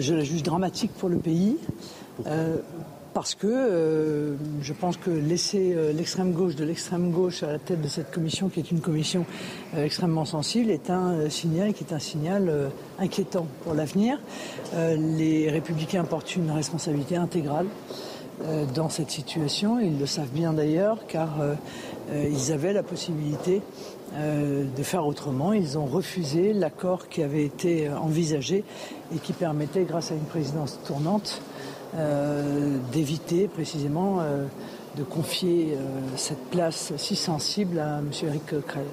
Je la juge dramatique pour le pays. Euh, parce que euh, je pense que laisser euh, l'extrême gauche de l'extrême gauche à la tête de cette commission, qui est une commission euh, extrêmement sensible, est un signal qui est un signal inquiétant pour l'avenir. les républicains portent une responsabilité intégrale dans cette situation. Ils le savent bien d'ailleurs, car ils avaient la possibilité de faire autrement. Ils ont refusé l'accord qui avait été envisagé et qui permettait, grâce à une présidence tournante, euh, d'éviter précisément euh, de confier euh, cette place si sensible à M. Eric Coquerel.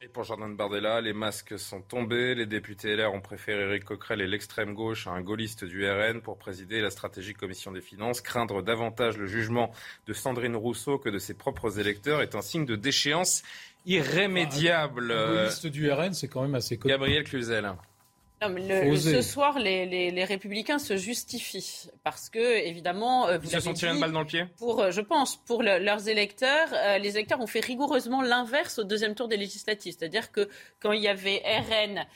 Et pour Jordan Bardella, les masques sont tombés. Les députés LR ont préféré Eric Coquerel et l'extrême gauche à un gaulliste du RN pour présider la stratégique commission des finances. Craindre davantage le jugement de Sandrine Rousseau que de ses propres électeurs est un signe de déchéance irrémédiable. Gaulliste du RN, c'est quand même assez Gabriel Cluzel. Ce soir, les, Républicains se justifient parce que, évidemment, euh, vous ils se sont tirés une balle dans le pied. Pour, euh, je pense, pour leurs électeurs, euh, les électeurs ont fait rigoureusement l'inverse au deuxième tour des législatives, c'est-à-dire que quand il y avait RN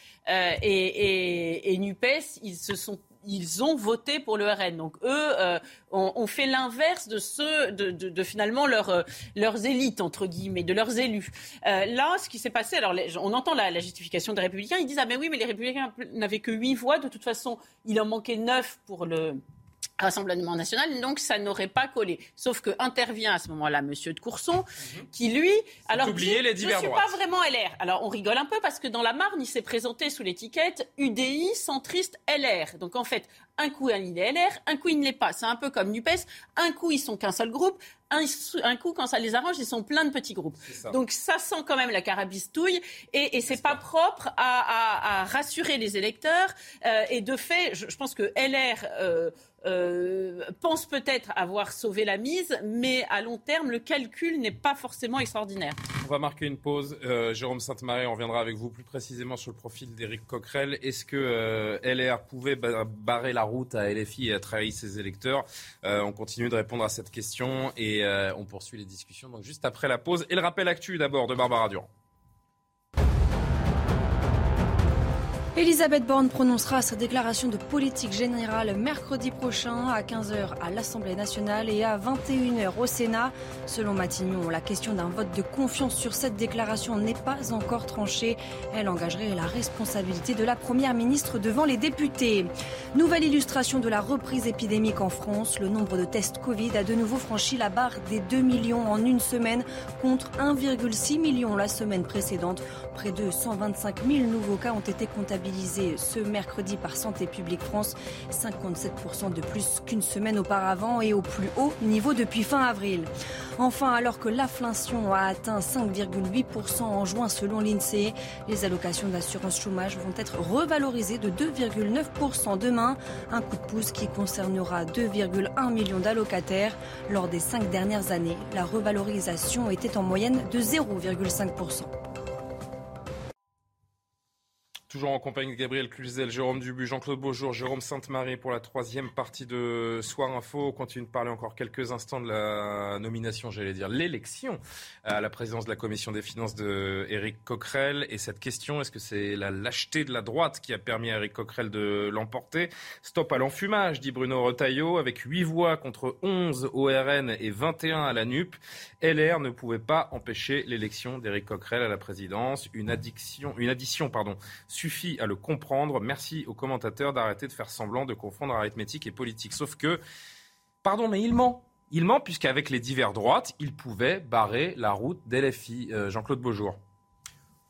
et, et Nupes, ils se sont ils ont voté pour le RN. Donc eux euh, ont, fait l'inverse de ceux de, finalement euh, leurs élites entre guillemets, de leurs élus. Euh, là, ce qui s'est passé, alors on entend la, justification des Républicains. Ils disent ah mais oui, mais les Républicains n'avaient que huit voix. De toute façon, il en manquait neuf pour le Rassemblement national, donc ça n'aurait pas collé. Sauf que intervient à ce moment-là M. de Courson, mhm. qui lui, alors dit, les je ne suis pas vraiment LR. Alors on rigole un peu parce que dans la Marne, il s'est présenté sous l'étiquette UDI centriste LR. Donc en fait, un coup il est LR, un coup il ne l'est pas. C'est un peu comme Nupes. Un coup ils sont qu'un seul groupe, un, coup quand ça les arrange ils sont plein de petits groupes. Donc ça sent quand même la carabistouille et, et c'est pas propre à, rassurer les électeurs. Euh, et de fait, je, pense que LR euh, euh, pense peut-être avoir sauvé la mise, mais à long terme, le calcul n'est pas forcément extraordinaire. On va marquer une pause. Euh, Jérôme Sainte-Marie, on reviendra avec vous plus précisément sur le profil d'Éric Coquerel. Est-ce que euh, LR pouvait barrer la route à LFI et trahir ses électeurs On continue de répondre à cette question et on poursuit les discussions. Donc juste après la pause et le rappel actu d'abord de Barbara Durand. Elisabeth Borne prononcera sa déclaration de politique générale mercredi prochain à 15h à l'Assemblée nationale et à 21h au Sénat. Selon Matignon, la question d'un vote de confiance sur cette déclaration n'est pas encore tranchée. Elle engagerait la responsabilité de la Première ministre devant les députés. Nouvelle illustration de la reprise épidémique en France. Le nombre de tests Covid a de nouveau franchi la barre des 2 millions en une semaine contre 1,6 million la semaine précédente. Près de 125 000 nouveaux cas ont été comptabilisés ce mercredi par Santé publique France, 57% de plus qu'une semaine auparavant et au plus haut niveau depuis fin avril. Enfin, alors que l'inflation a atteint 5,8% en juin selon l'INSEE, les allocations d'assurance chômage vont être revalorisées de 2,9% demain, un coup de pouce qui concernera 2,1 millions d'allocataires. Lors des cinq dernières années, la revalorisation était en moyenne de 0,5%. Toujours en compagnie de Gabriel Cluzel, Jérôme Dubu, Jean-Claude Beaujour, Jérôme Sainte-Marie pour la troisième partie de Soir Info. On continue de parler encore quelques instants de la nomination, j'allais dire l'élection à la présidence de la Commission des finances de Éric Coquerel. Et cette question, est-ce que c'est la lâcheté de la droite qui a permis à Éric Coquerel de l'emporter? Stop à l'enfumage, dit Bruno Retailleau, avec 8 voix contre 11 au RN et 21 à la NUP. LR ne pouvait pas empêcher l'élection d'Éric Coquerel à la présidence. Une addiction, une addition, pardon, suffit à le comprendre. Merci aux commentateurs d'arrêter de faire semblant de confondre arithmétique et politique. Sauf que, pardon, mais il ment. Il ment puisqu'avec les divers droites, il pouvait barrer la route d'LFI. Euh, Jean-Claude Beaujour.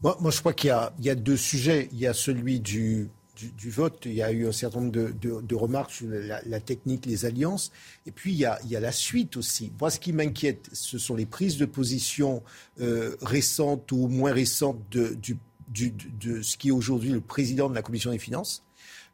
Moi, moi, je crois qu'il y, a deux sujets. Il y a celui du, du, vote. Il y a eu un certain nombre de, de, remarques sur la, technique, les alliances. Et puis, il y, a, il y a la suite aussi. Moi, ce qui m'inquiète, ce sont les prises de position euh, récentes ou moins récentes de, du de ce qui est aujourd'hui le président de la Commission des finances,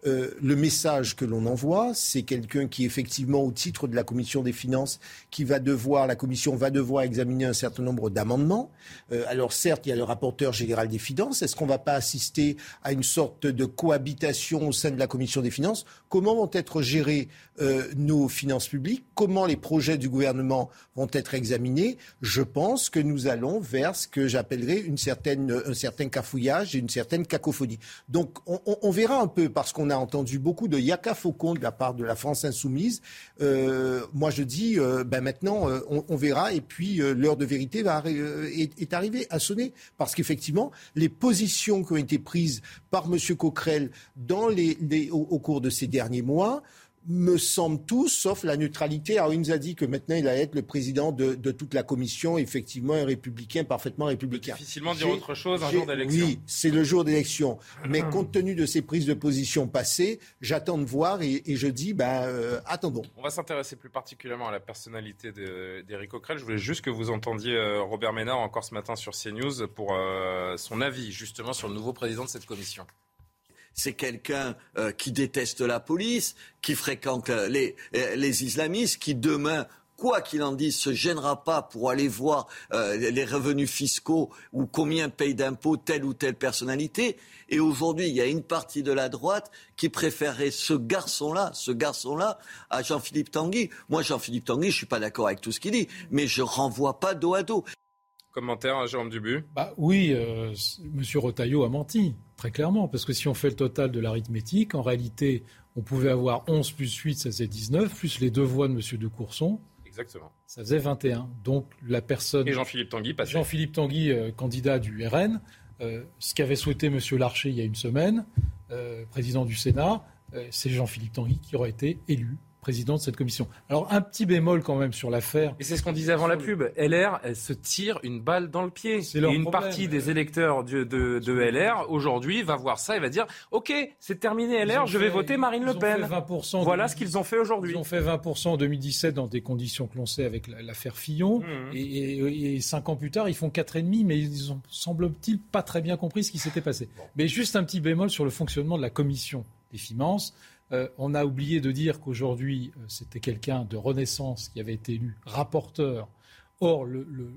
euh, le message que l'on envoie, c'est quelqu'un qui, effectivement, au titre de la commission des finances, qui va devoir, la commission va devoir examiner un certain nombre d'amendements. Euh, alors, certes, il y a le rapporteur général des finances. Est-ce qu'on ne va pas assister à une sorte de cohabitation au sein de la commission des finances? Comment vont être gérées euh, nos finances publiques? Comment les projets du gouvernement vont être examinés? Je pense que nous allons vers ce que j'appellerais une certaine, un certain cafouillage et une certaine cacophonie. Donc, on, verra un peu, parce qu'on on entendu beaucoup de yaka faucon de la part de la France insoumise. Euh, moi, je dis, euh, ben maintenant, euh, on, verra. Et puis, l'heure de vérité est, arrivée à sonner. Parce qu'effectivement, les positions qui ont été prises par M. Coquerel dans les, au, cours de ces derniers mois me semble tout, sauf la neutralité. Alors, il nous a dit que maintenant, il allait être le président de, toute la commission, effectivement, un républicain, parfaitement républicain. Difficilement dire autre chose un jour d'élection. Oui, c'est le jour d'élection. Mais compte tenu de ces prises de position passées, j'attends de voir et, je dis, ben, euh, attendons. On va s'intéresser plus particulièrement à la personnalité d'Éric Coquerel. Je voulais juste que vous entendiez euh, Robert Ménard encore ce matin sur CNews pour euh, son avis, justement, sur le nouveau président de cette commission c'est quelqu'un euh, qui déteste la police, qui fréquente euh, les, euh, les islamistes, qui demain quoi qu'il en dise, se gênera pas pour aller voir les revenus fiscaux ou combien paye d'impôts telle ou telle personnalité. Et aujourd'hui, il y a une partie de la droite qui préférerait ce garçon-là, ce garçon-là, à Jean-Philippe Tanguy. Moi, Jean-Philippe Tanguy, je suis pas d'accord avec tout ce qu'il dit, mais je renvoie pas dos à dos. Commentaire à Jérôme Dubu? Bah, Oui, euh, M. Rotaillot a menti, très clairement, parce que si on fait le total de l'arithmétique, en réalité, on pouvait avoir 11 plus 8, ça faisait 19, plus les deux voix de M. de Courson. Exactement. Ça faisait 21. Donc la personne. Et Jean-Philippe Tanguy, passé. Jean-Philippe Tanguy, euh, candidat du RN, euh, ce qu'avait souhaité M. Larcher il y a une semaine, président du Sénat, c'est Jean-Philippe Tanguy qui aurait été élu président de cette commission. Alors un petit bémol quand même sur l'affaire. Et c'est ce qu'on disait avant la pub. LR, elle se tire une balle dans le pied. Et une partie des électeurs de, de, LR aujourd'hui va voir ça et va dire OK, c'est terminé LR, je vais voter Marine Le Pen. 20% voilà ce qu'ils ont fait aujourd'hui. Ils ont fait 20% en 2017 dans des conditions que l'on sait avec l'affaire Fillon. Mmh. Et, cinq ans plus tard, ils font 4,5, mais ils ont, semble-t-il, pas très bien compris ce qui s'était passé. Mais juste un petit bémol sur le fonctionnement de la commission des finances. Euh, on a oublié de dire qu'aujourd'hui, euh, c'était quelqu'un de Renaissance qui avait été élu rapporteur. Or, le, le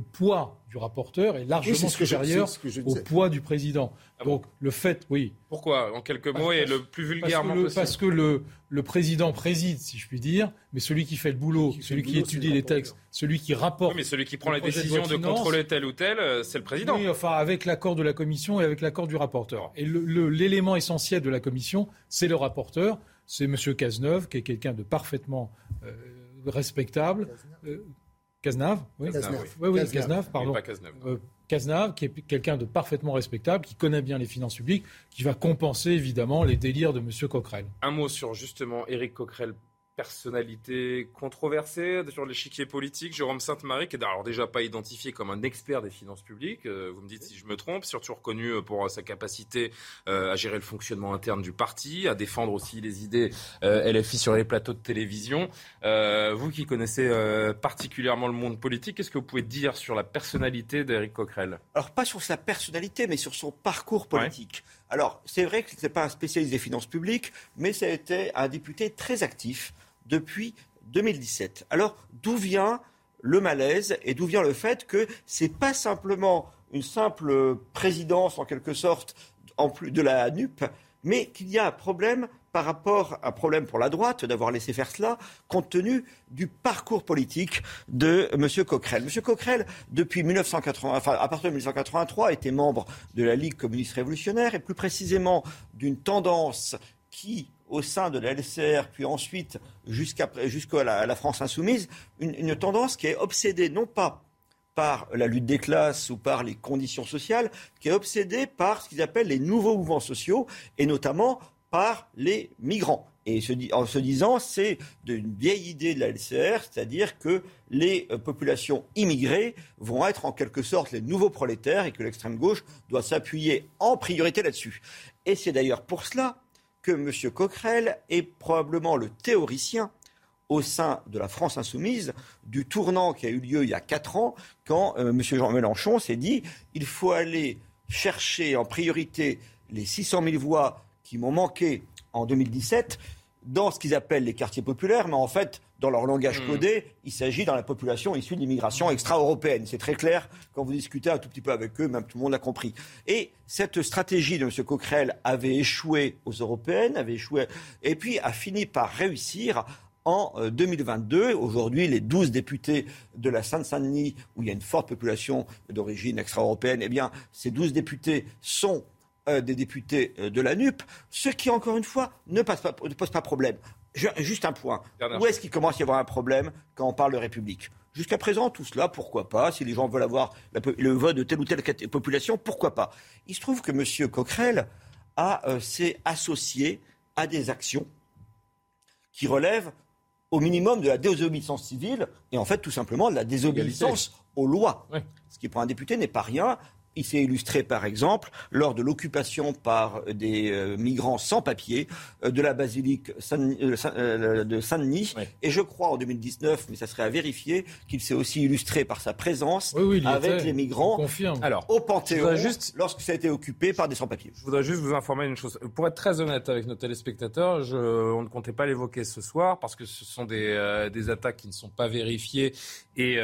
poids du rapporteur est largement supérieur au poids du président. Ah Donc le fait, oui. Pourquoi En quelques mots et le plus vulgairement parce que le, possible. Parce que le, le, président préside, si je puis dire, mais celui qui fait le boulot, celui qui étudie les textes, celui qui rapporte. Oui, mais celui qui prend la décision de, contrôler tel ou tel, euh, c'est le président. Oui, enfin avec l'accord de la commission et avec l'accord du rapporteur. Et l'élément essentiel de la commission, c'est le rapporteur, c'est M. Cazeneuve, qui est quelqu'un de parfaitement euh, respectable. Cazenave, oui. Cazenave, pardon. Euh, Cazenave, qui est quelqu'un de parfaitement respectable, qui connaît bien les finances publiques, qui va compenser évidemment les délires de M. Coquerel. Un mot sur justement Éric Coquerel personnalité controversée sur l'échiquier politique. Jérôme Sainte-Marie, qui est alors déjà pas identifié comme un expert des finances publiques, euh, vous me dites si je me trompe, surtout reconnu euh, pour sa capacité euh, à gérer le fonctionnement interne du parti, à défendre aussi les idées LFI sur les plateaux de télévision. vous qui connaissez particulièrement le monde politique, qu'est-ce que vous pouvez dire sur la personnalité d'Éric Coquerel? Alors pas sur sa personnalité, mais sur son parcours politique. Alors c'est vrai que ce n'est pas un spécialiste des finances publiques, mais ça a été un député très actif depuis 2017. Alors, d'où vient le malaise et d'où vient le fait que ce n'est pas simplement une simple présidence en quelque sorte en plus de la NUP, mais qu'il y a un problème par rapport à un problème pour la droite d'avoir laissé faire cela, compte tenu du parcours politique de M. Coquerel. M. Coquerel, depuis 1980, enfin, à partir de 1983, était membre de la Ligue communiste révolutionnaire et plus précisément d'une tendance qui au sein de la LCR, puis ensuite jusqu'à la, France insoumise, une, tendance qui est obsédée non pas par la lutte des classes ou par les conditions sociales, qui est obsédée par ce qu'ils appellent les nouveaux mouvements sociaux, et notamment par les migrants. Et en se disant, c'est une vieille idée de la LCR, c'est-à-dire que les euh, populations immigrées vont être en quelque sorte les nouveaux prolétaires et que l'extrême gauche doit s'appuyer en priorité là-dessus. Et c'est d'ailleurs pour cela que M. Coquerel est probablement le théoricien au sein de la France insoumise du tournant qui a eu lieu il y a quatre ans quand euh, M. Jean Mélenchon s'est dit il faut aller chercher en priorité les 600 000 voix qui m'ont manqué en 2017 dans ce qu'ils appellent les quartiers populaires, mais en fait, dans leur langage hmm. codé, il s'agit dans la population issue de l'immigration extra-européenne. C'est très clair quand vous discutez un tout petit peu avec eux, même tout le monde l'a compris. Et cette stratégie de M. Coquerel avait échoué aux européennes, avait échoué, et puis a fini par réussir en 2022. Euh, Aujourd'hui, les 12 députés de la Seine-Saint-Denis, où il y a une forte population d'origine extra-européenne, eh bien, ces 12 députés sont euh, des députés euh, de la NUP, ce qui, encore une fois, ne, pas, ne pose pas problème. Juste un point. Où est-ce qu'il commence à y avoir un problème quand on parle de République? Jusqu'à présent, tout cela, pourquoi pas? Si les gens veulent avoir le vote de telle ou telle population, pourquoi pas? Il se trouve que M. Coquerel euh, s'est associé à des actions qui relèvent au minimum de la désobéissance civile et en fait tout simplement de la désobéissance aux lois. Ce qui pour un député n'est pas rien il s'est illustré par exemple lors de l'occupation par des euh, migrants sans papier euh, de la basilique euh, de Saint-Denis. Et je crois en 2019, mais ça serait à vérifier, qu'il s'est aussi illustré par sa présence avec les migrants Alors, au Panthéon juste... lorsque ça a été occupé par des sans-papiers. Je voudrais juste vous informer une chose. Pour être très honnête avec nos téléspectateurs, je, on ne comptait pas l'évoquer ce soir parce que ce sont des, des attaques qui ne sont pas vérifiées et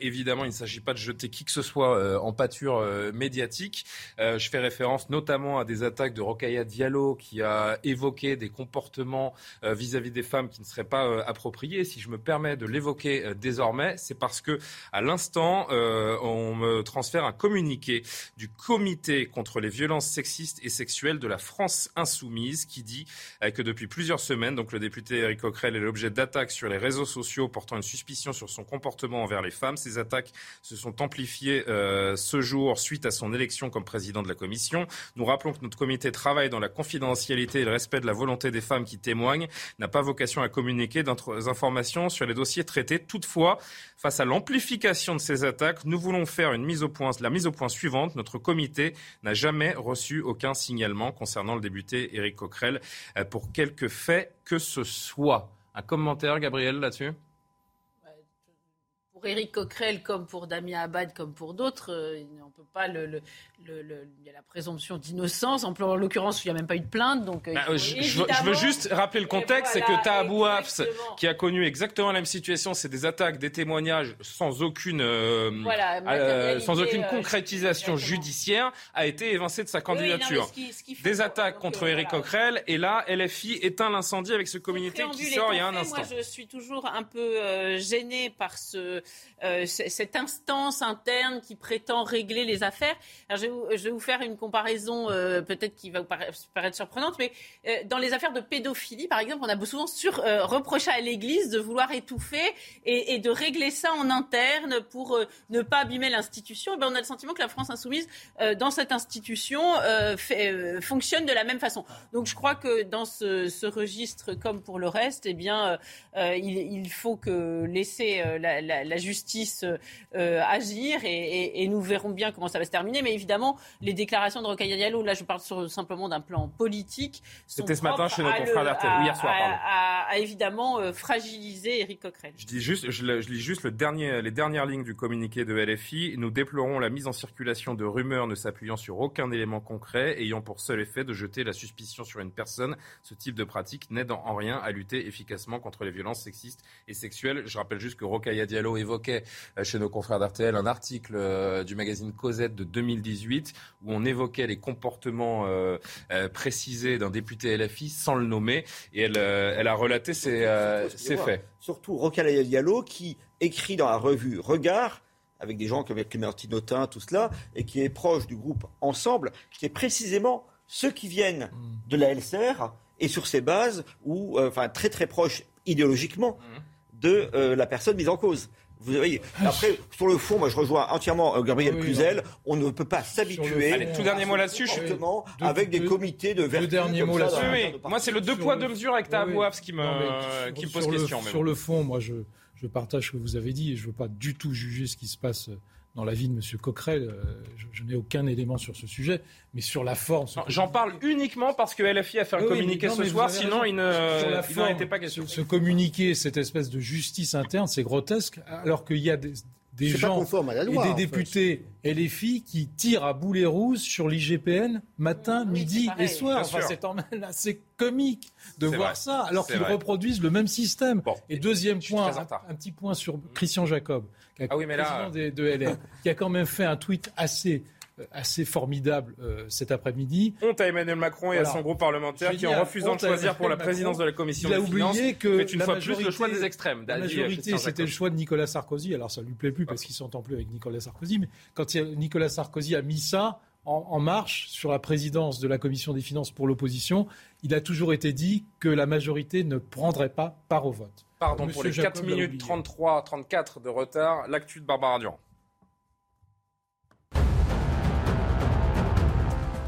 évidemment il ne s'agit pas de jeter qui que ce soit en pâture médiatique. Euh, je fais référence notamment à des attaques de Rokhaya Diallo qui a évoqué des comportements euh, vis-à-vis des femmes qui ne seraient pas euh, appropriés. Si je me permets de l'évoquer désormais, c'est parce que à l'instant, on me transfère un communiqué du comité contre les violences sexistes et sexuelles de la France insoumise qui dit que depuis plusieurs semaines, donc le député Eric Coquerel est l'objet d'attaques sur les réseaux sociaux portant une suspicion sur son comportement envers les femmes. Ces attaques se sont amplifiées ce jour suite à son élection comme président de la commission. Nous rappelons que notre comité travaille dans la confidentialité et le respect de la volonté des femmes qui témoignent, n'a pas vocation à communiquer d'informations sur les dossiers traités. Toutefois, face à l'amplification de ces attaques, nous voulons faire une mise au point, la mise au point suivante. Notre comité n'a jamais reçu aucun signalement concernant le député Éric Coquerel euh, pour quelque fait que ce soit. Un commentaire, Gabriel, là-dessus? Pour Éric Coquerel, comme pour Damien Abad, comme pour d'autres, euh, on peut pas le, il y a la présomption d'innocence. En, l'occurrence, il n'y a même pas eu de plainte. Donc, euh, bah, je, veux juste rappeler le contexte, c'est que Tahabou Hafs, qui a connu exactement la même situation, c'est des attaques, des témoignages sans aucune, euh, euh, sans aucune concrétisation judiciaire, a été évincé de sa candidature. des attaques contre Éric Coquerel, et là, LFI éteint l'incendie avec ce communiqué qui sort il y a un instant. Moi, je suis toujours un peu gêné par ce, cette instance interne qui prétend régler les affaires. Alors, je vais vous faire une comparaison euh, peut-être qui va vous paraître surprenante, mais euh, dans les affaires de pédophilie, par exemple, on a souvent euh, reproché à l'Église de vouloir étouffer et, de régler ça en interne pour ne pas abîmer l'institution. Eh ben, on a le sentiment que la France insoumise, dans cette institution, fonctionne de la même façon. Donc je crois que dans ce, registre, comme pour le reste, eh bien, il, faut que laisser la, justice agir et, et, nous verrons bien comment ça va se terminer. Mais évidemment, les déclarations de Rocaille Diallo, là je parle simplement d'un plan politique. C'était ce matin chez nos confrères d'RTL, hier soir, pardon. A, évidemment euh, fragilisé Éric Coquerel. Je, dis juste, je, lis juste le dernier, les dernières lignes du communiqué de LFI. Nous déplorons la mise en circulation de rumeurs ne s'appuyant sur aucun élément concret, ayant pour seul effet de jeter la suspicion sur une personne. Ce type de pratique n'aide en rien à lutter efficacement contre les violences sexistes et sexuelles. Je rappelle juste que Rocaille Diallo évoquait euh, chez nos confrères d'RTL un article euh, du magazine Cosette de 2018 où on évoquait les comportements euh, précisés d'un député LFI sans le nommer, et elle, elle a relaté ses, faits. Surtout Rocalaya Diallo qui écrit dans la revue Regard avec des gens comme Clément Notin, tout cela, et qui est proche du groupe Ensemble, qui est précisément ceux qui viennent de la LCR et sur ces bases, ou enfin très très proche idéologiquement mmh. de la personne mise en cause. Vous voyez, après, sur le fond, moi je rejoins entièrement euh, Gabriel Cluzel. On ne peut pas s'habituer. tout dernier mot là-dessus, avec des comités de vertu. dernier mot là-dessus. Moi, c'est le deux poids deux mesures avec ta ce qui me, qui me pose question. Sur le fond, moi, je, je partage ce que vous avez dit et je ne veux pas du tout juger ce qui se passe dans la vie de M. Coquerel. Euh, je, n'ai aucun élément sur ce sujet, mais sur la forme. J'en parle uniquement parce que LFI a fait un communiqué ce soir, sinon il n'en était pas question. Ce, communiqué, cette espèce de justice interne, c'est grotesque, alors qu'il y a des, gens et des députés et les filles qui tirent à boulet rouge sur l'IGPN matin, midi et soir. Enfin, c'est assez comique de voir ça, alors qu'ils reproduisent le même système. et deuxième point, un, petit point sur Christian Jacob, qui ah président de, LR, qui a quand même fait un tweet assez assez formidable euh, cet après-midi. Honte à Emmanuel Macron et à son groupe parlementaire qui, en refusant de choisir pour la présidence de la Commission il a oublié que fait une fois plus le choix des extrêmes. La majorité, c'était le choix de Nicolas Sarkozy. Alors ça lui plaît plus parce qu'il s'entend plus avec Nicolas Sarkozy. Mais quand Nicolas Sarkozy a mis ça en, marche sur la présidence de la Commission des finances pour l'opposition, il a toujours été dit que la majorité ne prendrait pas part au vote. Pardon pour les 4 minutes 33-34 de retard. L'actu de Barbara Durand.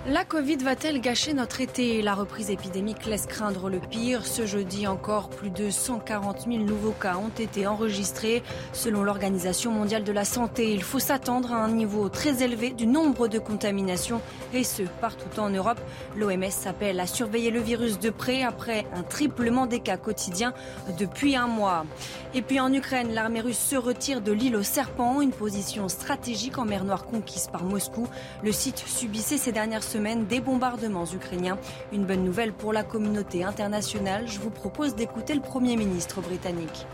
La Covid va-t-elle gâcher notre été? La reprise épidémique laisse craindre le pire. Ce jeudi encore, plus de 140 000 nouveaux cas ont été enregistrés. Selon l'Organisation mondiale de la santé, il faut s'attendre à un niveau très élevé du nombre de contaminations, et ce, partout en Europe. L'OMS s'appelle à surveiller le virus de près après un triplement des cas quotidiens depuis un mois. Et puis en Ukraine, l'armée russe se retire de l'île aux serpents, une position stratégique en mer Noire conquise par Moscou. Le site subissait ces dernières semaine des bombardements ukrainiens. Une bonne nouvelle pour la communauté internationale. Je vous propose d'écouter le Premier ministre britannique.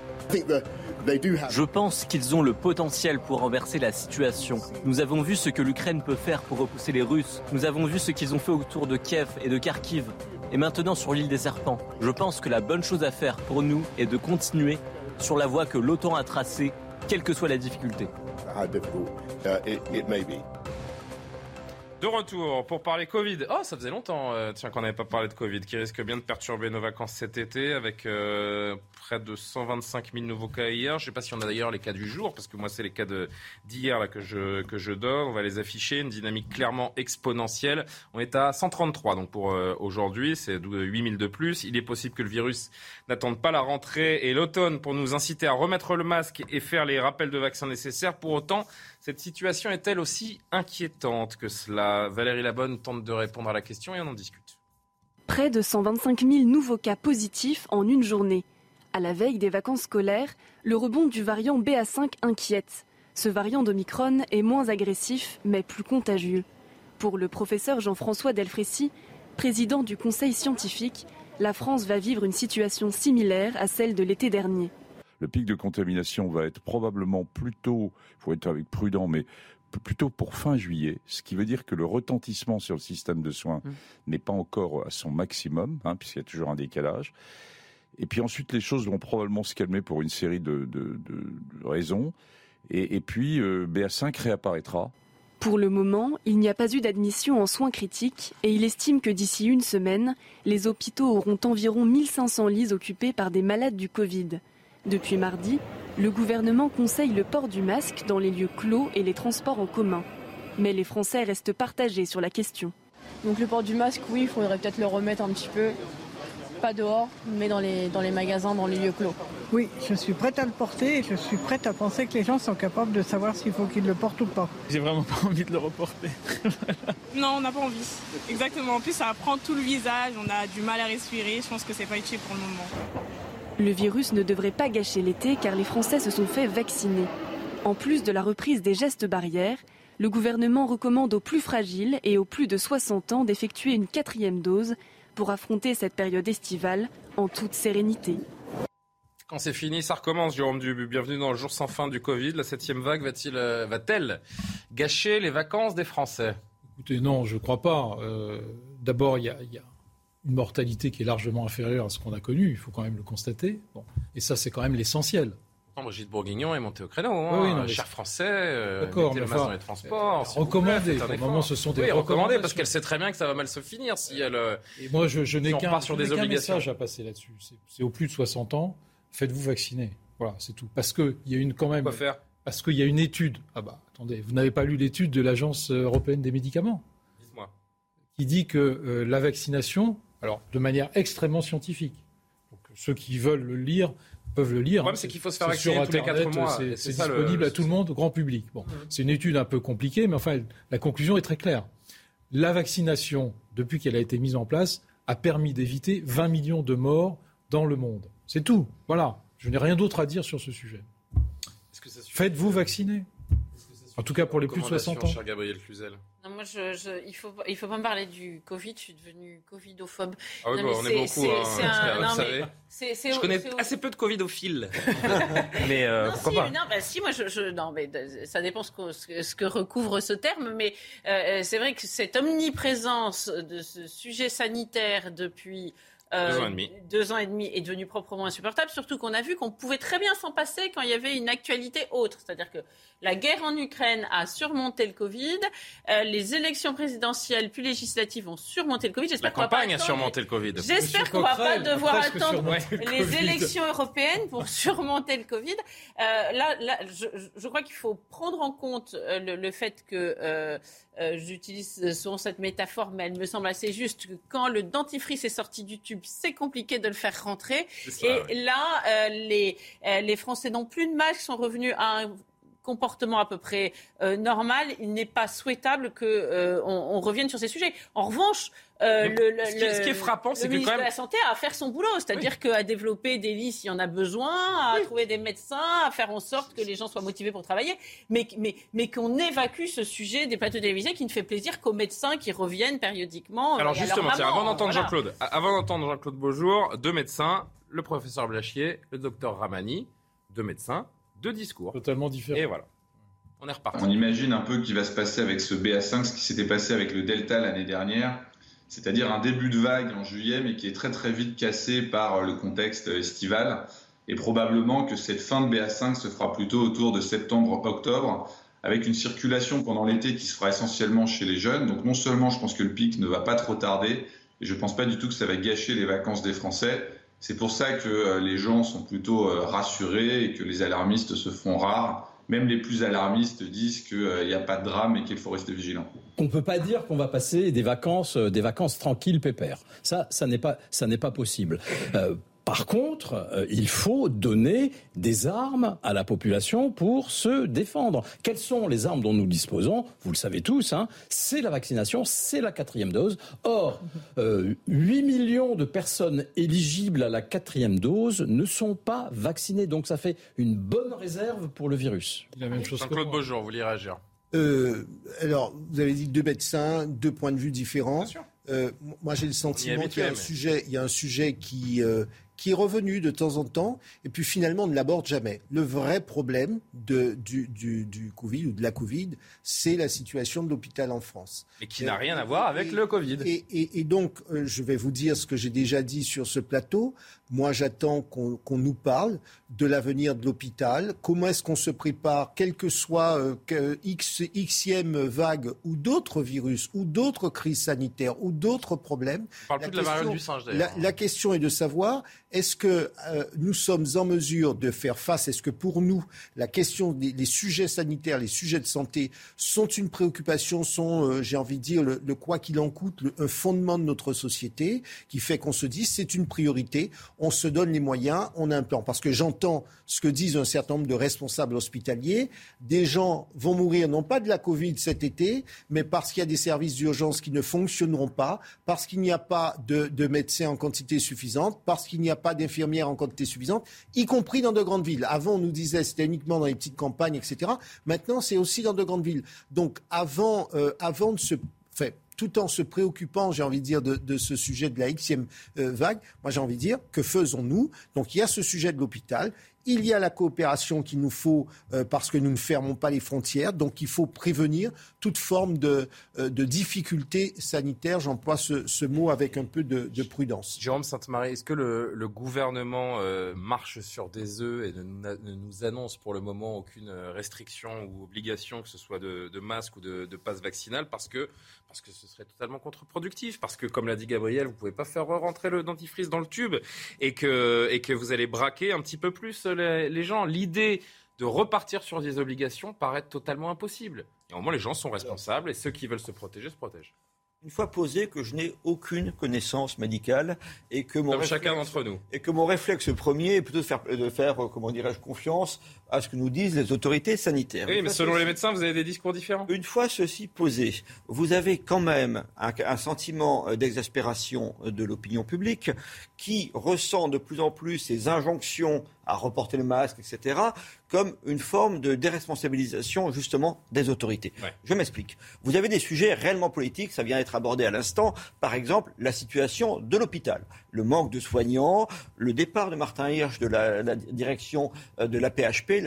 Je pense qu'ils ont le potentiel pour renverser la situation. Nous avons vu ce que l'Ukraine peut faire pour repousser les Russes. Nous avons vu ce qu'ils ont fait autour de Kiev et de Kharkiv. Et maintenant sur l'île des Serpents. Je pense que la bonne chose à faire pour nous est de continuer sur la voie que l'OTAN a tracée, quelle que soit la difficulté. De retour pour parler Covid. Oh, ça faisait longtemps, euh, tiens, qu'on n'avait pas parlé de Covid, qui risque bien de perturber nos vacances cet été, avec euh, près de 125 000 nouveaux cas hier. Je ne sais pas si on a d'ailleurs les cas du jour, parce que moi, c'est les cas d'hier que je que je donne. On va les afficher, une dynamique clairement exponentielle. On est à 133 donc pour euh, aujourd'hui, c'est 8 000 de plus. Il est possible que le virus n'attende pas la rentrée et l'automne pour nous inciter à remettre le masque et faire les rappels de vaccins nécessaires. Pour autant, cette situation est-elle aussi inquiétante que cela Valérie Labonne tente de répondre à la question et on en discute. Près de 125 000 nouveaux cas positifs en une journée. À la veille des vacances scolaires, le rebond du variant BA5 inquiète. Ce variant d'Omicron est moins agressif mais plus contagieux. Pour le professeur Jean-François Delfrécy, président du conseil scientifique, la France va vivre une situation similaire à celle de l'été dernier le pic de contamination va être probablement plutôt, il faut être avec prudent, mais plutôt pour fin juillet, ce qui veut dire que le retentissement sur le système de soins mmh. n'est pas encore à son maximum, hein, puisqu'il y a toujours un décalage. Et puis ensuite, les choses vont probablement se calmer pour une série de, raisons. Et, puis, euh, BA5 réapparaîtra. Pour le moment, il n'y a pas eu d'admission en soins critiques et il estime que d'ici une semaine, les hôpitaux auront environ 1500 lits occupés par des malades du Covid. Depuis mardi, le gouvernement conseille le port du masque dans les lieux clos et les transports en commun. Mais les Français restent partagés sur la question. Donc le port du masque, oui, il faudrait peut-être le remettre un petit peu. Pas dehors, mais dans les, dans les magasins, dans les lieux clos. Oui, je suis prête à le porter et je suis prête à penser que les gens sont capables de savoir s'il faut qu'ils le portent ou pas. J'ai vraiment pas envie de le reporter. non, on n'a pas envie. Exactement. En plus, ça prend tout le visage, on a du mal à respirer. Je pense que c'est pas utile pour le moment. Le virus ne devrait pas gâcher l'été car les Français se sont fait vacciner. En plus de la reprise des gestes barrières, le gouvernement recommande aux plus fragiles et aux plus de 60 ans d'effectuer une quatrième dose pour affronter cette période estivale en toute sérénité. Quand c'est fini, ça recommence, Jérôme Dubu. Bienvenue dans le jour sans fin du Covid. La septième vague euh, va-t-elle gâcher les vacances des Français? Écoutez, non, je ne crois pas. Euh, d'abord, il y a une mortalité qui est largement inférieure à ce qu'on a connu, il faut quand même le constater. Bon. Et ça, c'est quand même l'essentiel. Brigitte Bourguignon est montée au créneau. Hein. Oui, Cher français, euh, D'accord, mais dans les transports. Recommandé. Moment, ce sont des oui, recommandés parce qu'elle sait très bien que ça va mal se finir si elle. Euh, Et moi, je, je n'ai qu'un qu message à passer là-dessus. C'est au plus de 60 ans, faites-vous vacciner. Voilà, c'est tout. Parce qu'il y a une quand même. Quoi faire? Parce qu'il y a une étude. Ah bah, attendez, vous n'avez pas lu l'étude de l'Agence européenne des médicaments? Dites-moi. Qui dit que euh, la vaccination alors, de manière extrêmement scientifique. Donc, ceux qui veulent le lire peuvent le lire. Le problème, c'est qu'il faut se faire vacciner tous les 4 mois. C'est disponible à tout le monde, au grand public. Bon, c'est une étude un peu compliquée, mais enfin, la conclusion est très claire. La vaccination, depuis qu'elle a été mise en place, a permis d'éviter 20 millions de morts dans le monde. C'est tout. Voilà. Je n'ai rien d'autre à dire sur ce sujet. Faites-vous vacciner. En tout cas pour les plus de 60 ans. Cher Gabriel Cluzel. Non, moi, je, il faut, il faut pas me parler du Covid. Je suis devenue covidophobe. Ah oui, bah, on est, beaucoup. Hein, je connais assez peu de covidophiles. mais euh, pourquoi pas Non, bah, si, moi, je, non, mais ça dépend ce que, ce que recouvre ce terme. Mais euh, c'est vrai que cette omniprésence de ce sujet sanitaire depuis euh, deux ans et demi. Deux ans et demi est devenu proprement insupportable, surtout qu'on a vu qu'on pouvait très bien s'en passer quand il y avait une actualité autre. C'est-à-dire que la guerre en Ukraine a surmonté le Covid, euh, les élections présidentielles puis législatives vont surmonter le Covid. La campagne a surmonté le Covid. J'espère qu'on ne va pas devoir attendre les élections européennes pour surmonter le Covid. Euh, là, là je, crois qu'il faut prendre en compte euh, le, fait que euh, j'utilise souvent cette métaphore, mais elle me semble assez juste. Que quand le dentifrice est sorti du tube, c'est compliqué de le faire rentrer. Et là, les, les Français n'ont plus de masques, sont revenus à un comportement à peu près euh, normal, il n'est pas souhaitable qu'on euh, on revienne sur ces sujets. En revanche, euh, le, le, ce, qui, est frappant, c'est que ministre quand même... de la Santé a à faire son boulot, c'est-à-dire qu'à développer des lits s'il y en a besoin, à trouver des médecins, à faire en sorte que les gens soient motivés pour travailler, mais, mais, mais qu'on évacue ce sujet des plateaux télévisés qui ne fait plaisir qu'aux médecins qui reviennent périodiquement. Alors justement, avant d'entendre Jean-Claude, avant d'entendre Jean-Claude Beaujour, deux médecins, le professeur Blachier, le docteur Ramani, deux médecins, deux discours. Totalement différents. Et voilà. On est reparti. On imagine un peu ce qui va se passer avec ce BA5, ce qui s'était passé avec le Delta l'année dernière, c'est-à-dire un début de vague en juillet, mais qui est très très vite cassé par le contexte estival. Et probablement que cette fin de BA5 se fera plutôt autour de septembre-octobre, avec une circulation pendant l'été qui se fera essentiellement chez les jeunes. Donc non seulement je pense que le pic ne va pas trop tarder, et je ne pense pas du tout que ça va gâcher les vacances des Français. C'est pour ça que euh, les gens sont plutôt euh, rassurés et que les alarmistes se font rares. Même les plus alarmistes disent qu'il n'y euh, a pas de drame et qu'il faut rester vigilant. On ne peut pas dire qu'on va passer des vacances, des vacances tranquilles, pépères. Ça, ça n'est pas, ça n'est pas possible. Par contre, euh, il faut donner des armes à la population pour se défendre. Quelles sont les armes dont nous disposons? Vous le savez tous, hein, c'est la vaccination, c'est la quatrième dose. Or, 8 euh, millions de personnes éligibles à la quatrième dose ne sont pas vaccinées. Donc ça fait une bonne réserve pour le virus. La même chose Jean-Claude Beaujour, vous voulez réagir euh, alors, vous avez dit deux médecins, deux points de vue différents. moi, j'ai le sentiment qu'il y a un sujet, il y a un sujet qui, qui est revenu de temps en temps, et puis finalement on ne l'aborde jamais. Le vrai problème de, du, du, du, Covid ou de la Covid, c'est la situation de l'hôpital en France. Mais qui n'a rien à voir avec le Covid. Et, et, et donc, euh, je vais vous dire ce que j'ai déjà dit sur ce plateau. Moi, j'attends qu'on nous parle de l'avenir de l'hôpital. Comment est-ce qu'on se prépare, quelle que soit euh, X, Xème vague ou d'autres virus ou d'autres crises sanitaires ou d'autres problèmes. On parle plus de la variole du singe, la, la, question est de savoir est-ce que euh, nous sommes en mesure de faire face Est-ce que pour nous, la question des sujets sanitaires, les sujets de santé sont une préoccupation, sont, euh, j'ai envie de dire, le, quoi qu'il en coûte, le, un fondement de notre société qui fait qu'on se dit c'est une priorité, on se donne les moyens, on a un plan. Parce que j'entends ce que disent un certain nombre de responsables hospitaliers. Des gens vont mourir non pas de la Covid cet été, mais parce qu'il y a des services d'urgence qui ne fonctionneront pas, parce qu'il n'y a pas de, de médecins en quantité suffisante, parce qu'il n'y a pas d'infirmières en quantité suffisante, y compris dans de grandes villes. Avant, on nous disait c'était uniquement dans les petites campagnes, etc. Maintenant, c'est aussi dans de grandes villes. Donc, avant, euh, avant de se... Fait, tout en se préoccupant, j'ai envie de dire, de, ce sujet de la Xème euh, vague, moi j'ai envie de dire, que faisons-nous? Donc il y a ce sujet de l'hôpital, il y a la coopération qu'il nous faut euh, parce que nous ne fermons pas les frontières. Donc il faut prévenir toute forme de, euh, de difficulté sanitaire. J'emploie ce, mot avec un peu de, prudence. Jérôme Sainte-Marie, est-ce que le, gouvernement euh, marche sur des œufs et ne, nous annonce pour le moment aucune restriction ou obligation, que ce soit de, masque ou de, passe vaccinal, parce que parce que ce serait totalement contre-productif, parce que comme l'a dit Gabriel, vous pouvez pas faire rentrer le dentifrice dans le tube et que, et que vous allez braquer un petit peu plus les, gens. L'idée de repartir sur des obligations paraît totalement impossible. Et au moins les gens sont responsables et ceux qui veulent se protéger se protègent une fois posé que je n'ai aucune connaissance médicale et que mon réflexe, chacun d'entre nous et que mon réflexe premier est plutôt de faire, de faire euh, comment dirais-je confiance à ce que nous disent les autorités sanitaires. Oui, mais selon les médecins, vous avez des discours différents. Une fois ceci posé, vous avez quand même un, sentiment euh, d'exaspération euh, de l'opinion publique qui ressent de plus en plus ces injonctions à reporter le masque, etc., comme une forme de déresponsabilisation justement des autorités. Je m'explique. Vous avez des sujets réellement politiques, ça vient d'être abordé à l'instant, par exemple la situation de l'hôpital, le manque de soignants, le départ de Martin Hirsch de la, la direction euh, de la PHP,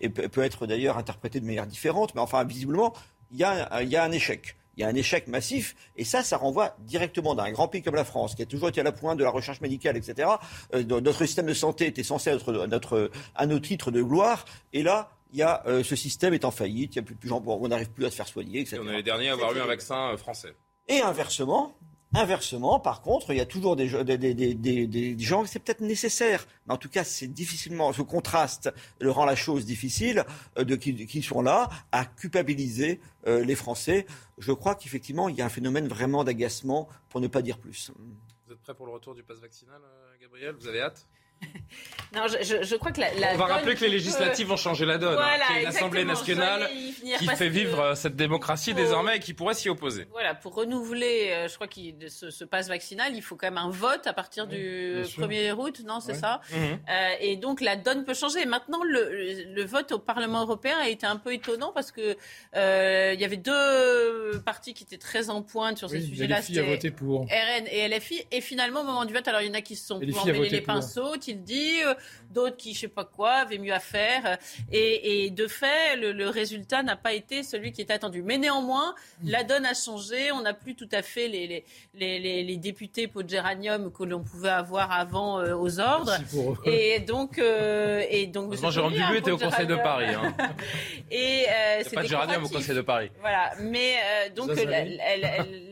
et peut être d'ailleurs interprété de manière différente, mais enfin, visiblement, il y a, un échec il y a un échec massif, et ça, ça renvoie directement d'un grand pays comme la France, qui a toujours été à la pointe de la recherche médicale, etc. Euh, notre système de santé était censé être notre, à nos titres de gloire, et là, il y a, ce système est en faillite, il y a plus de gens, on n'arrive plus à se faire soigner, etc. on est les derniers à avoir eu un vaccin français. Et inversement, Inversement, par contre, il y a toujours des, des, gens, c'est peut-être nécessaire, mais en tout cas, c'est difficilement, ce contraste le rend la chose difficile, euh, de, qui, sont là à culpabiliser euh, les Français. Je crois qu'effectivement, il y a un phénomène vraiment d'agacement, pour ne pas dire plus. Vous êtes prêt pour le retour du pass vaccinal, euh, Gabriel? Vous avez hâte? non, je, crois que la, On va rappeler que les législatives ont changé la donne. Hein, qu'il y a une Assemblée nationale qui fait vivre cette démocratie désormais et qui pourrait s'y opposer. Voilà, pour renouveler, euh, je crois que ce, ce passe vaccinal, il faut quand même un vote à partir du 1er août, non, c'est ça mhm. euh, Et donc la donne peut changer. Maintenant, le, vote au Parlement européen a été un peu étonnant parce que euh, il y avait deux partis qui étaient très en pointe sur ces sujets-là. C'était RN et LFI. Et finalement, au moment du vote, alors il y en a qui se sont emmêlés les pinceaux il dit, euh, d'autres qui, je sais pas quoi, avaient mieux à faire. Et, de fait, le, résultat n'a pas été celui qui était attendu. Mais néanmoins, la donne a changé. On n'a plus tout à fait les, les, les, députés pot de géranium que l'on pouvait avoir avant euh, aux ordres. Et donc, euh, et donc. Jérôme Dubu était au Conseil de Paris. Hein. et c'est pas de géranium au Conseil de Paris. Voilà. Mais donc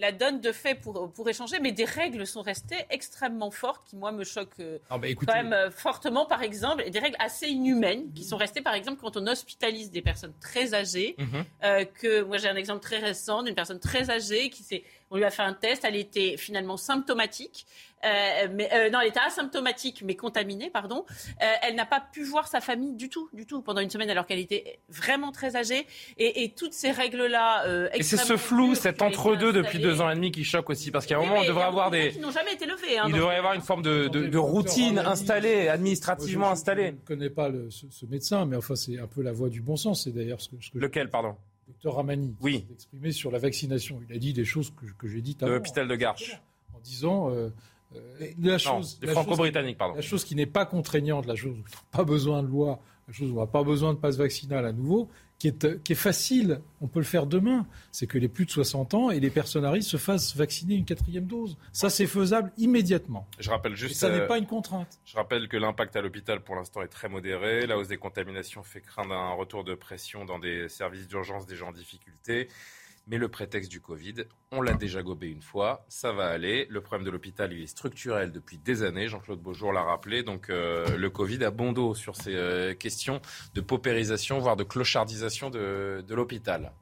la, donne de fait pour, pour échanger, mais des règles sont restées extrêmement fortes qui moi me choquent ah, bah, quand même euh, fortement, par exemple, des règles assez inhumaines qui sont restées, par exemple, quand on hospitalise des personnes très âgées. Mhm. Euh, que moi, j'ai un exemple très récent d'une personne très âgée qui s'est on lui a fait un test, elle était finalement symptomatique. Euh, mais euh, non, elle était asymptomatique mais contaminée, pardon. Euh, elle n'a pas pu voir sa famille du tout, du tout pendant une semaine alors qu'elle était vraiment très âgée. Et, et toutes ces règles-là. et c'est ce flou, cet entre-deux depuis deux ans et demi qui choque aussi, parce qu'à un moment on devrait avoir des. Qui n'ont jamais été levés. Hein, il devrait y avoir une forme de, de, de routine installée, administrativement installée. Je ne connais pas le, ce, médecin, mais enfin c'est un peu la voie du bon sens. C'est d'ailleurs ce que, ce que lequel, pardon? Docteur Ramani, oui. s'est exprimé sur la vaccination. Il a dit des choses que, que j'ai dites avant. De l'hôpital de Garches. En disant. Euh, la chose, franco-britanniques, pardon. La chose qui n'est pas contraignante, la chose où on n'a pas besoin de loi, la chose où on n'a pas besoin de passe vaccinal à nouveau, qui est, qui est facile, on peut le faire demain, c'est que les plus de 60 ans et les personnes à risque se fassent vacciner une quatrième dose. Ça, c'est faisable immédiatement. Je rappelle juste. Et ça n'est euh, pas une contrainte. Je rappelle que l'impact à l'hôpital pour l'instant est très modéré. La hausse des contaminations fait craindre un retour de pression dans des services d'urgence des gens en difficulté. Mais le prétexte du Covid, on l'a déjà gobé une fois, ça va aller. Le problème de l'hôpital, il est structurel depuis des années. Jean-Claude Beaujour l'a rappelé. Donc euh, le Covid a bon dos sur ces euh, questions de paupérisation, voire de clochardisation de, de l'hôpital.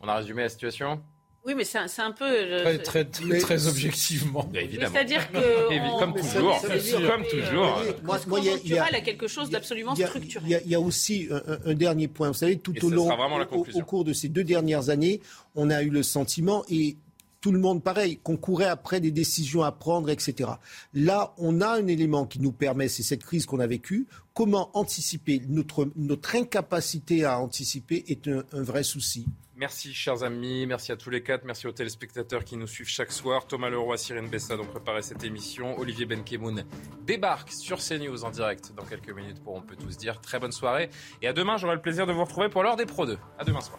On a résumé la situation? Oui, mais c'est un, peu. Euh, très, très, très, objectivement. évidemment. C'est-à-dire que. comme toujours. Comme toujours. Moi, moi, il y, a, a quelque chose d'absolument structurel. Il y, a aussi un, dernier point. Vous savez, tout au long, au, cours de ces deux dernières années, on a eu le sentiment, et tout le monde pareil, qu'on courait après des décisions à prendre, etc. Là, on a un élément qui nous permet, c'est cette crise qu'on a vécue, comment anticiper? Notre, notre incapacité à anticiper est un, un vrai souci. Merci, chers amis. Merci à tous les quatre. Merci aux téléspectateurs qui nous suivent chaque soir. Thomas Leroy, Cyrine Bessade ont préparé cette émission. Olivier Benkemoun débarque sur CNews en direct dans quelques minutes pour On peut tous dire. Très bonne soirée. Et à demain, j'aurai le plaisir de vous retrouver pour l'heure des Pro 2. À demain soir.